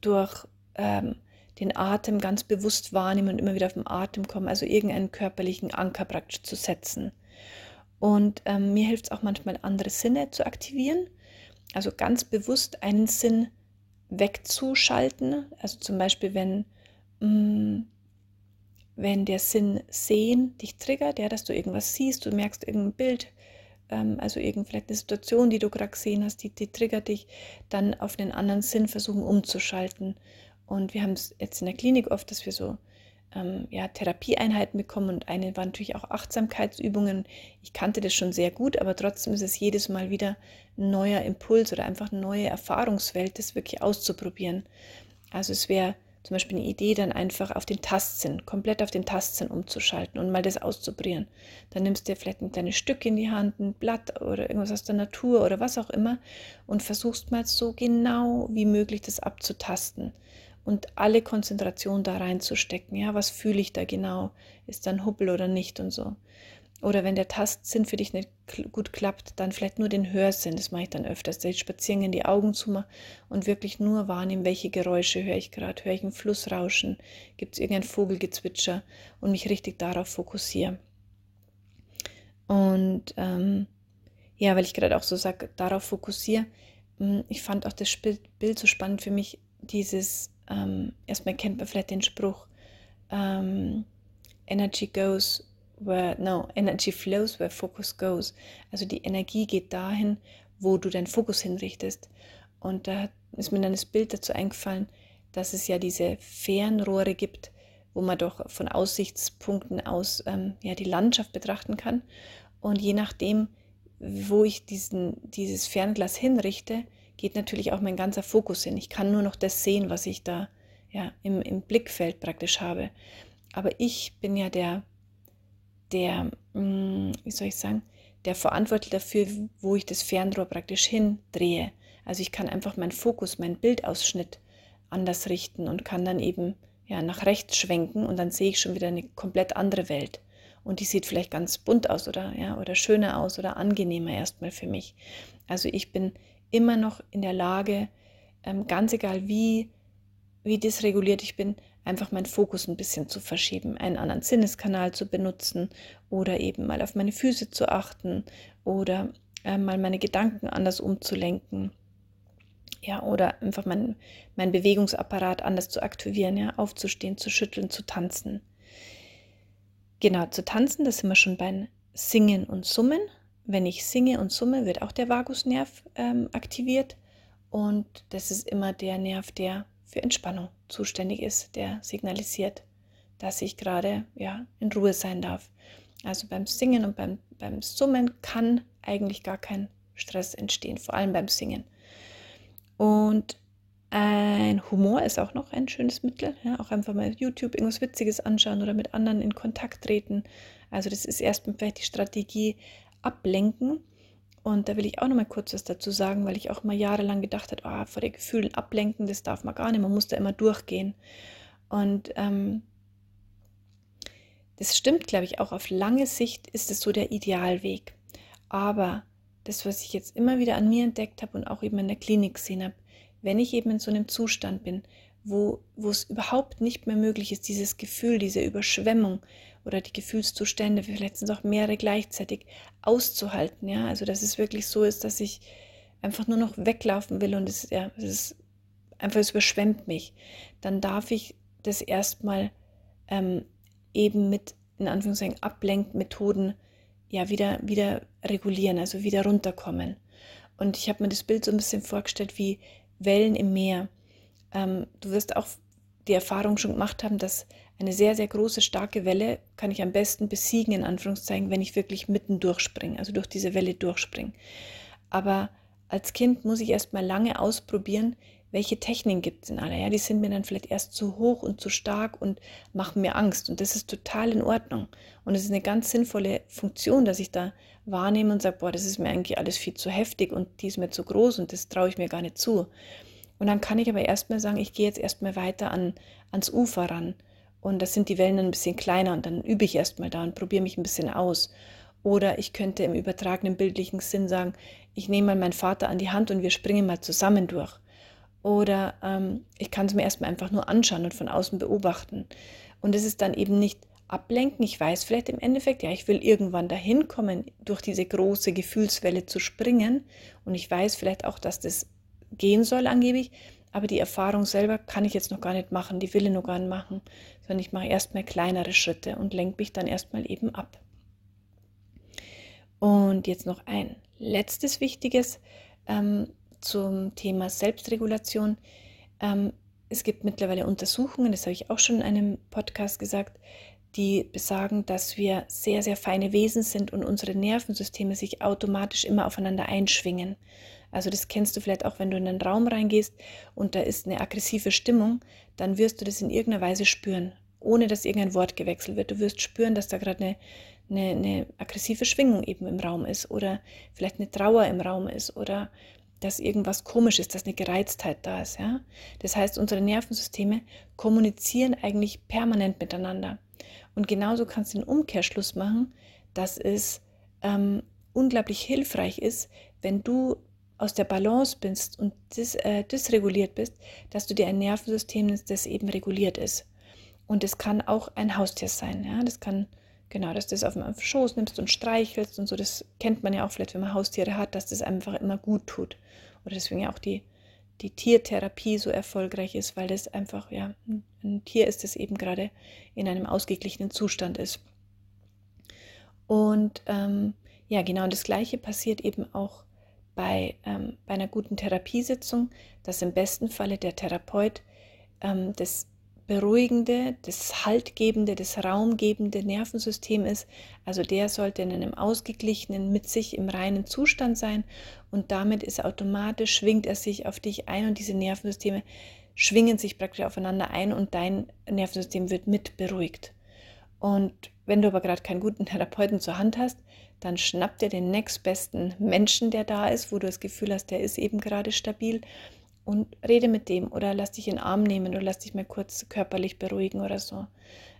durch ähm, den Atem ganz bewusst wahrnehmen und immer wieder auf den Atem kommen, also irgendeinen körperlichen Anker praktisch zu setzen. Und ähm, mir hilft es auch manchmal, andere Sinne zu aktivieren. Also ganz bewusst einen Sinn wegzuschalten. Also zum Beispiel, wenn, mh, mm, wenn der Sinn Sehen dich triggert, ja, dass du irgendwas siehst, du merkst irgendein Bild, ähm, also irgend vielleicht eine Situation, die du gerade gesehen hast, die, die triggert dich, dann auf einen anderen Sinn versuchen umzuschalten. Und wir haben es jetzt in der Klinik oft, dass wir so ähm, ja, Therapieeinheiten bekommen und eine war natürlich auch Achtsamkeitsübungen. Ich kannte das schon sehr gut, aber trotzdem ist es jedes Mal wieder ein neuer Impuls oder einfach eine neue Erfahrungswelt, das wirklich auszuprobieren. Also es wäre zum Beispiel eine Idee, dann einfach auf den Tastsinn, komplett auf den Tastsinn umzuschalten und mal das auszuprobieren. Dann nimmst du dir vielleicht ein kleines Stück in die Hand, ein Blatt oder irgendwas aus der Natur oder was auch immer und versuchst mal so genau wie möglich das abzutasten und alle Konzentration da reinzustecken. Ja, was fühle ich da genau? Ist da ein Hubbel oder nicht und so. Oder wenn der Tastsinn für dich nicht gut klappt, dann vielleicht nur den Hörsinn. Das mache ich dann öfters. dass ich spazieren in die Augen zumache und wirklich nur wahrnehmen, welche Geräusche höre ich gerade. Höre ich einen Fluss rauschen? Gibt es irgendein Vogelgezwitscher? Und mich richtig darauf fokussiere. Und ähm, ja, weil ich gerade auch so sage, darauf fokussiere. Hm, ich fand auch das Bild so spannend für mich. Dieses, ähm, erstmal kennt man vielleicht den Spruch, ähm, Energy goes where, no, energy flows where focus goes. Also die Energie geht dahin, wo du deinen Fokus hinrichtest. Und da ist mir dann das Bild dazu eingefallen, dass es ja diese Fernrohre gibt, wo man doch von Aussichtspunkten aus ähm, ja, die Landschaft betrachten kann. Und je nachdem, wo ich diesen, dieses Fernglas hinrichte, geht natürlich auch mein ganzer Fokus hin. Ich kann nur noch das sehen, was ich da ja, im, im Blickfeld praktisch habe. Aber ich bin ja der der, mm, wie soll ich sagen, der verantwortlich dafür, wo ich das Fernrohr praktisch hindrehe. Also ich kann einfach meinen Fokus, meinen Bildausschnitt anders richten und kann dann eben ja, nach rechts schwenken und dann sehe ich schon wieder eine komplett andere Welt. Und die sieht vielleicht ganz bunt aus oder, ja, oder schöner aus oder angenehmer erstmal für mich. Also ich bin immer noch in der Lage, ähm, ganz egal wie, wie dysreguliert ich bin, einfach meinen Fokus ein bisschen zu verschieben, einen anderen Sinneskanal zu benutzen oder eben mal auf meine Füße zu achten oder äh, mal meine Gedanken anders umzulenken. Ja, oder einfach mein, mein Bewegungsapparat anders zu aktivieren, ja, aufzustehen, zu schütteln, zu tanzen. Genau, zu tanzen, das sind wir schon beim Singen und Summen. Wenn ich singe und summe, wird auch der Vagusnerv ähm, aktiviert. Und das ist immer der Nerv, der für Entspannung zuständig ist, der signalisiert, dass ich gerade ja, in Ruhe sein darf. Also beim Singen und beim, beim Summen kann eigentlich gar kein Stress entstehen, vor allem beim Singen. Und ein Humor ist auch noch ein schönes Mittel. Ja, auch einfach mal YouTube irgendwas Witziges anschauen oder mit anderen in Kontakt treten. Also das ist erstmal vielleicht die Strategie ablenken und da will ich auch noch mal kurz was dazu sagen, weil ich auch mal jahrelang gedacht habe, oh, vor den Gefühlen ablenken, das darf man gar nicht, man muss da immer durchgehen. Und ähm, das stimmt, glaube ich, auch auf lange Sicht ist es so der Idealweg. Aber das, was ich jetzt immer wieder an mir entdeckt habe und auch eben in der Klinik gesehen habe, wenn ich eben in so einem Zustand bin, wo, wo es überhaupt nicht mehr möglich ist, dieses Gefühl, diese Überschwemmung oder die Gefühlszustände, vielleicht sind es auch mehrere gleichzeitig, auszuhalten. Ja, also dass es wirklich so ist, dass ich einfach nur noch weglaufen will und es, ja, es ist einfach, es überschwemmt mich. Dann darf ich das erstmal ähm, eben mit, in Anführungszeichen, Ablenkmethoden ja wieder, wieder regulieren, also wieder runterkommen. Und ich habe mir das Bild so ein bisschen vorgestellt wie Wellen im Meer. Ähm, du wirst auch die Erfahrung schon gemacht haben, dass eine sehr, sehr große, starke Welle kann ich am besten besiegen, in Anführungszeichen, wenn ich wirklich mitten durchspringe, also durch diese Welle durchspringe. Aber als Kind muss ich erst mal lange ausprobieren, welche Techniken gibt es in aller. Ja, die sind mir dann vielleicht erst zu hoch und zu stark und machen mir Angst. Und das ist total in Ordnung. Und es ist eine ganz sinnvolle Funktion, dass ich da wahrnehme und sage, boah, das ist mir eigentlich alles viel zu heftig und die ist mir zu groß und das traue ich mir gar nicht zu. Und dann kann ich aber erstmal sagen, ich gehe jetzt erstmal weiter an, ans Ufer ran. Und das sind die Wellen ein bisschen kleiner und dann übe ich erstmal da und probiere mich ein bisschen aus. Oder ich könnte im übertragenen bildlichen Sinn sagen, ich nehme mal meinen Vater an die Hand und wir springen mal zusammen durch. Oder ähm, ich kann es mir erstmal einfach nur anschauen und von außen beobachten. Und es ist dann eben nicht ablenken. Ich weiß vielleicht im Endeffekt, ja, ich will irgendwann dahin kommen, durch diese große Gefühlswelle zu springen. Und ich weiß vielleicht auch, dass das gehen soll angeblich, aber die Erfahrung selber kann ich jetzt noch gar nicht machen, die will ich noch gar nicht machen, sondern ich mache erstmal kleinere Schritte und lenke mich dann erstmal eben ab. Und jetzt noch ein letztes Wichtiges ähm, zum Thema Selbstregulation. Ähm, es gibt mittlerweile Untersuchungen, das habe ich auch schon in einem Podcast gesagt, die besagen, dass wir sehr, sehr feine Wesen sind und unsere Nervensysteme sich automatisch immer aufeinander einschwingen. Also das kennst du vielleicht auch, wenn du in einen Raum reingehst und da ist eine aggressive Stimmung, dann wirst du das in irgendeiner Weise spüren, ohne dass irgendein Wort gewechselt wird. Du wirst spüren, dass da gerade eine, eine, eine aggressive Schwingung eben im Raum ist oder vielleicht eine Trauer im Raum ist oder dass irgendwas komisch ist, dass eine Gereiztheit da ist. Ja? Das heißt, unsere Nervensysteme kommunizieren eigentlich permanent miteinander. Und genauso kannst du den Umkehrschluss machen, dass es ähm, unglaublich hilfreich ist, wenn du aus der Balance bist und dis, äh, dysreguliert bist, dass du dir ein Nervensystem nimmst, das eben reguliert ist. Und es kann auch ein Haustier sein. Ja? Das kann, genau, dass du das auf dem Schoß nimmst und streichelst und so. Das kennt man ja auch vielleicht, wenn man Haustiere hat, dass das einfach immer gut tut. Oder deswegen ja auch die, die Tiertherapie so erfolgreich ist, weil das einfach, ja, ein Tier ist, das eben gerade in einem ausgeglichenen Zustand ist. Und ähm, ja, genau das Gleiche passiert eben auch bei, ähm, bei einer guten Therapiesitzung, dass im besten Falle der Therapeut ähm, das beruhigende, das haltgebende, das raumgebende Nervensystem ist. Also der sollte in einem ausgeglichenen, mit sich im reinen Zustand sein und damit ist automatisch, schwingt er sich auf dich ein und diese Nervensysteme schwingen sich praktisch aufeinander ein und dein Nervensystem wird mit beruhigt. Und wenn du aber gerade keinen guten Therapeuten zur Hand hast, dann schnapp dir den nächstbesten Menschen, der da ist, wo du das Gefühl hast, der ist eben gerade stabil und rede mit dem oder lass dich in den Arm nehmen oder lass dich mal kurz körperlich beruhigen oder so.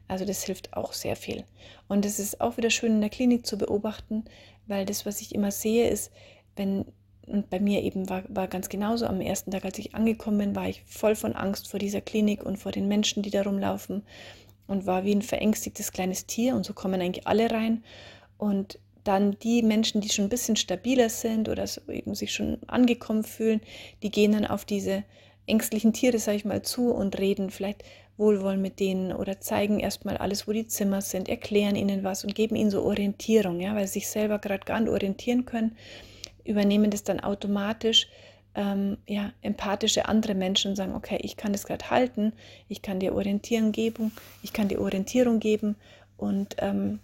Also das hilft auch sehr viel. Und es ist auch wieder schön in der Klinik zu beobachten, weil das, was ich immer sehe, ist, wenn, und bei mir eben war, war ganz genauso, am ersten Tag, als ich angekommen bin, war ich voll von Angst vor dieser Klinik und vor den Menschen, die da rumlaufen und war wie ein verängstigtes kleines Tier und so kommen eigentlich alle rein. Und dann die Menschen, die schon ein bisschen stabiler sind oder so eben sich schon angekommen fühlen, die gehen dann auf diese ängstlichen Tiere, sage ich mal, zu und reden vielleicht wohlwollend mit denen oder zeigen erstmal alles, wo die Zimmer sind, erklären ihnen was und geben ihnen so Orientierung, ja, weil sie sich selber gerade gar nicht orientieren können, übernehmen das dann automatisch ähm, ja, empathische andere Menschen sagen, okay, ich kann das gerade halten, ich kann dir Orientierung geben, ich kann dir Orientierung geben und ähm,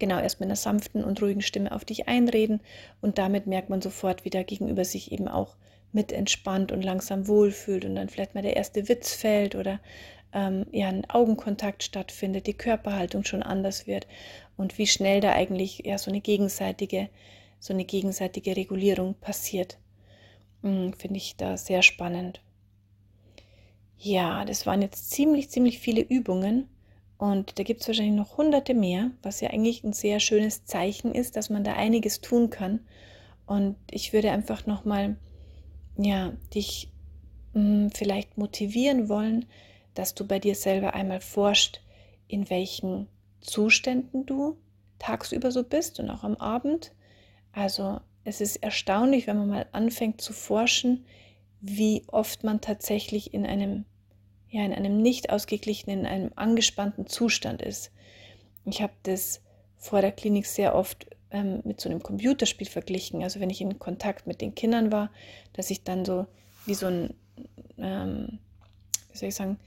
genau erst mit einer sanften und ruhigen Stimme auf dich einreden und damit merkt man sofort, wie der Gegenüber sich eben auch mit entspannt und langsam wohlfühlt und dann vielleicht mal der erste Witz fällt oder ähm, ja ein Augenkontakt stattfindet, die Körperhaltung schon anders wird und wie schnell da eigentlich ja so eine gegenseitige so eine gegenseitige Regulierung passiert. Hm, Finde ich da sehr spannend. Ja, das waren jetzt ziemlich, ziemlich viele Übungen. Und da gibt es wahrscheinlich noch hunderte mehr, was ja eigentlich ein sehr schönes Zeichen ist, dass man da einiges tun kann. Und ich würde einfach nochmal, ja, dich mh, hm, vielleicht motivieren wollen, dass du bei dir selber einmal forscht, in welchen Zuständen du tagsüber so bist und auch am Abend. Also es ist erstaunlich, wenn man mal anfängt zu forschen, wie oft man tatsächlich in einem ja, in einem nicht ausgeglichenen, in einem angespannten Zustand ist. Ich habe das vor der Klinik sehr oft ähm, mit so einem Computerspiel verglichen. Also wenn ich in Kontakt mit den Kindern war, dass ich dann so wie so ein, ähm, wie soll ich sagen,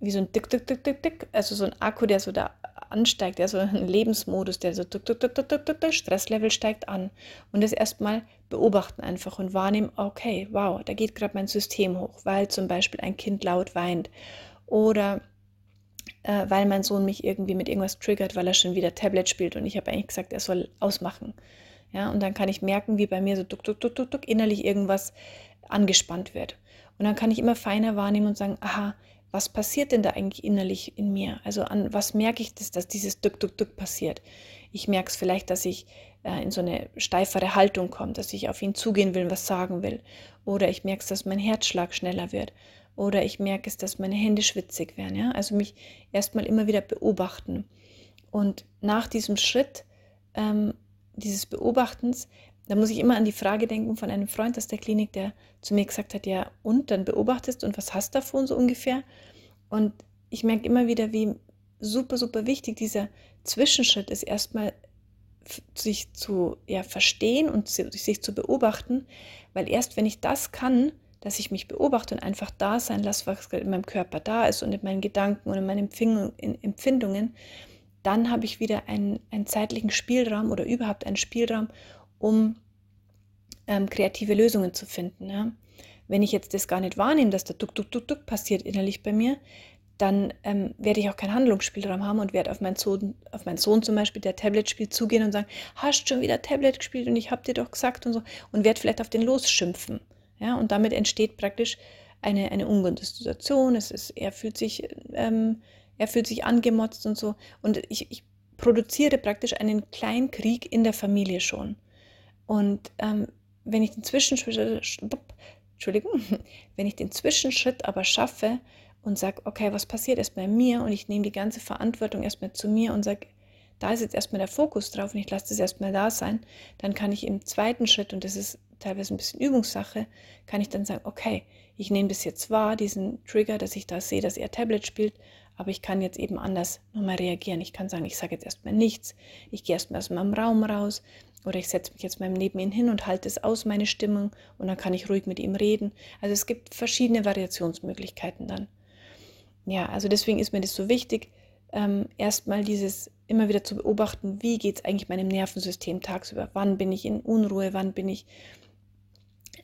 wie so ein Dick, Dick, Dick, Dick, Dick, also so ein Akku, der so da ansteigt, der so ein Lebensmodus, der so Dick, Dick, Dick, Dick, Dick, Dick, Stresslevel steigt an. Und das erstmal beobachten einfach und wahrnehmen, okay, wow, da geht gerade mein System hoch, weil zum Beispiel ein Kind laut weint oder äh, weil mein Sohn mich irgendwie mit irgendwas triggert, weil er schon wieder Tablet spielt und ich habe eigentlich gesagt, er soll ausmachen. Ja, und dann kann ich merken, wie bei mir so duck, duck, duck, duck, duck, innerlich irgendwas angespannt wird. Und dann kann ich immer feiner wahrnehmen und sagen, aha, was passiert denn da eigentlich innerlich in mir? Also an was merke ich das, dass dieses Duck, Duck, Duck passiert? Ich merke es vielleicht, dass ich äh, in so eine steifere Haltung komme, dass ich auf ihn zugehen will, was sagen will. Oder ich merke es, dass mein Herzschlag schneller wird. Oder ich merke es, dass meine Hände schwitzig werden. Ja? Also mich erstmal immer wieder beobachten. Und nach diesem Schritt ähm, dieses Beobachtens, da muss ich immer an die Frage denken von einem Freund aus der Klinik, der zu mir gesagt hat, ja, und dann beobachtest und was hast du davon so ungefähr? Und ich merke immer wieder, wie super, super wichtig dieser Zwischenschritt ist, erstmal sich zu ja, verstehen und sich zu beobachten, weil erst wenn ich das kann, dass ich mich beobachte und einfach da sein lasse, was in meinem Körper da ist und in meinen Gedanken und in meinen Empfindungen, dann habe ich wieder einen, einen zeitlichen Spielraum oder überhaupt einen Spielraum, um ähm, kreative Lösungen zu finden. Ja? Wenn ich jetzt das gar nicht wahrnehme, dass da duck, duck, duck, duck passiert innerlich bei mir, dann ähm, werde ich auch keinen Handlungsspielraum haben und werde auf meinen, Sohn, auf meinen Sohn zum Beispiel, der Tablet spielt, zugehen und sagen, hast schon wieder Tablet gespielt und ich habe dir doch gesagt und so und werde vielleicht auf den losschimpfen. Ja, und damit entsteht praktisch eine, eine ungute Situation. Es ist, er fühlt sich, ähm, er fühlt sich angemotzt und so. Und ich, ich produziere praktisch einen kleinen Krieg in der Familie schon. Und ähm, wenn ich den Zwischenschritt, Entschuldigung, wenn ich den Zwischenschritt aber schaffe und sage, okay, was passiert erst bei mir? Und ich nehme die ganze Verantwortung erstmal zu mir und sage, da ist jetzt erstmal der Fokus drauf und ich lasse das erstmal da sein, dann kann ich im zweiten Schritt, und das ist teilweise ein bisschen Übungssache, kann ich dann sagen, okay, ich nehme das jetzt wahr, diesen Trigger, dass ich da sehe, dass er Tablet spielt, aber ich kann jetzt eben anders nochmal reagieren. Ich kann sagen, ich sage jetzt erstmal nichts, ich gehe erstmal aus meinem Raum raus oder ich setze mich jetzt mal neben ihn hin und halte es aus, meine Stimmung, und dann kann ich ruhig mit ihm reden. Also es gibt verschiedene Variationsmöglichkeiten dann. Ja, also deswegen ist mir das so wichtig, ähm, erstmal dieses immer wieder zu beobachten, wie geht es eigentlich meinem Nervensystem tagsüber? Wann bin ich in Unruhe? Wann bin ich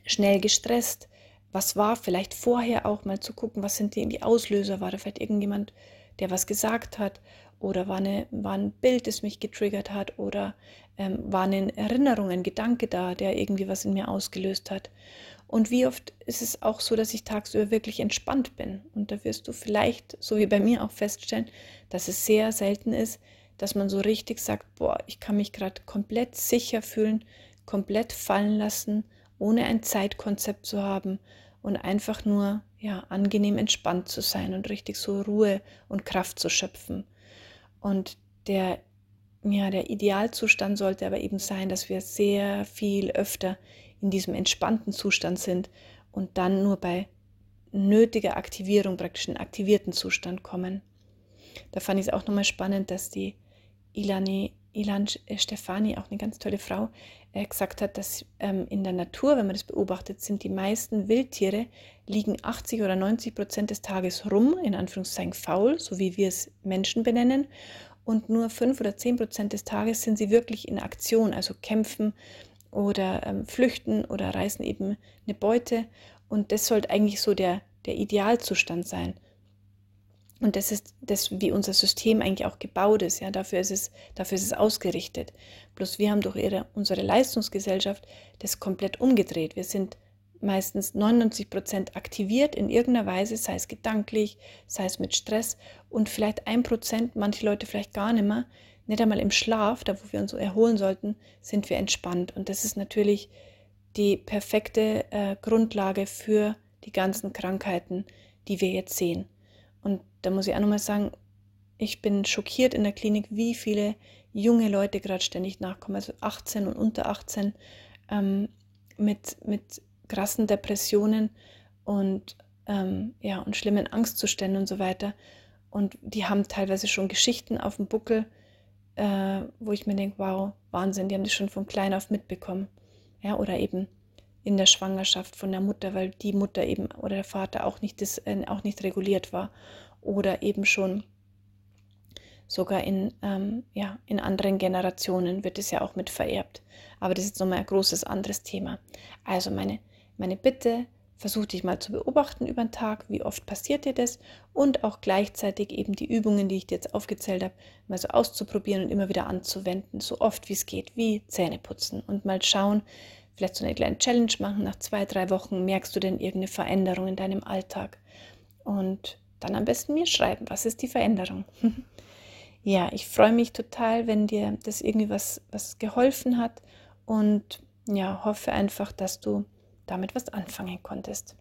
schnell gestresst? Was war vielleicht vorher auch mal zu gucken, was sind die, die Auslöser? War da vielleicht irgendjemand, der was gesagt hat? Oder war, eine, war ein Bild, das mich getriggert hat? Oder ähm, war eine Erinnerung, ein Gedanke da, der irgendwie was in mir ausgelöst hat? Und wie oft ist es auch so, dass ich tagsüber wirklich entspannt bin? Und da wirst du vielleicht, so wie bei mir auch feststellen, dass es sehr selten ist, dass man so richtig sagt, boah, ich kann mich gerade komplett sicher fühlen, komplett fallen lassen, ohne ein Zeitkonzept zu haben und einfach nur ja angenehm entspannt zu sein und richtig so Ruhe und Kraft zu schöpfen. Und der ja, der Idealzustand sollte aber eben sein, dass wir sehr viel öfter in diesem entspannten Zustand sind und dann nur bei nötiger Aktivierung praktisch in aktivierten Zustand kommen. Da fand ich es auch nochmal spannend, dass die Ilani, Ilan Stefani, auch eine ganz tolle Frau, äh, gesagt hat, dass ähm, in der Natur, wenn man das beobachtet, sind die meisten Wildtiere liegen 80 oder 90 Prozent des Tages rum, in Anführungszeichen faul, so wie wir es Menschen benennen. Und nur 5 oder 10 Prozent des Tages sind sie wirklich in Aktion, also kämpfen, oder ähm, flüchten oder reißen eben eine Beute. Und das sollte eigentlich so der, der Idealzustand sein. Und das ist das, wie unser System eigentlich auch gebaut ist. Ja, dafür ist es, dafür ist es ausgerichtet. Bloß wir haben durch ihre, unsere Leistungsgesellschaft das komplett umgedreht. Wir sind meistens 99 Prozent aktiviert in irgendeiner Weise, sei es gedanklich, sei es mit Stress und vielleicht ein Prozent, manche Leute vielleicht gar nicht mehr, nicht einmal im Schlaf, da wo wir uns erholen sollten, sind wir entspannt. Und das ist natürlich die perfekte äh, Grundlage für die ganzen Krankheiten, die wir jetzt sehen. Da muss ich auch nochmal sagen, ich bin schockiert in der Klinik, wie viele junge Leute gerade ständig nachkommen, also 18 und unter 18, ähm, mit, mit krassen Depressionen und, ähm, ja, und schlimmen Angstzuständen und so weiter. Und die haben teilweise schon Geschichten auf dem Buckel, äh, wo ich mir denke, wow, Wahnsinn, die haben das schon von klein auf mitbekommen. Ja, oder eben in der Schwangerschaft von der Mutter, weil die Mutter eben oder der Vater auch nicht, das, äh, auch nicht reguliert war. Oder eben schon sogar in, ähm, ja, in anderen Generationen wird es ja auch mit vererbt. Aber das ist nochmal ein großes anderes Thema. Also meine, meine Bitte, Versuch dich mal zu beobachten über den Tag, wie oft passiert dir das und auch gleichzeitig eben die Übungen, die ich dir jetzt aufgezählt habe, mal so auszuprobieren und immer wieder anzuwenden, so oft wie es geht, wie Zähne putzen und mal schauen, vielleicht so eine kleine Challenge machen. Nach zwei, drei Wochen merkst du denn irgendeine Veränderung in deinem Alltag und dann am besten mir schreiben, was ist die Veränderung. ja, ich freue mich total, wenn dir das irgendwie was, was geholfen hat und ja, hoffe einfach, dass du damit was anfangen konntest.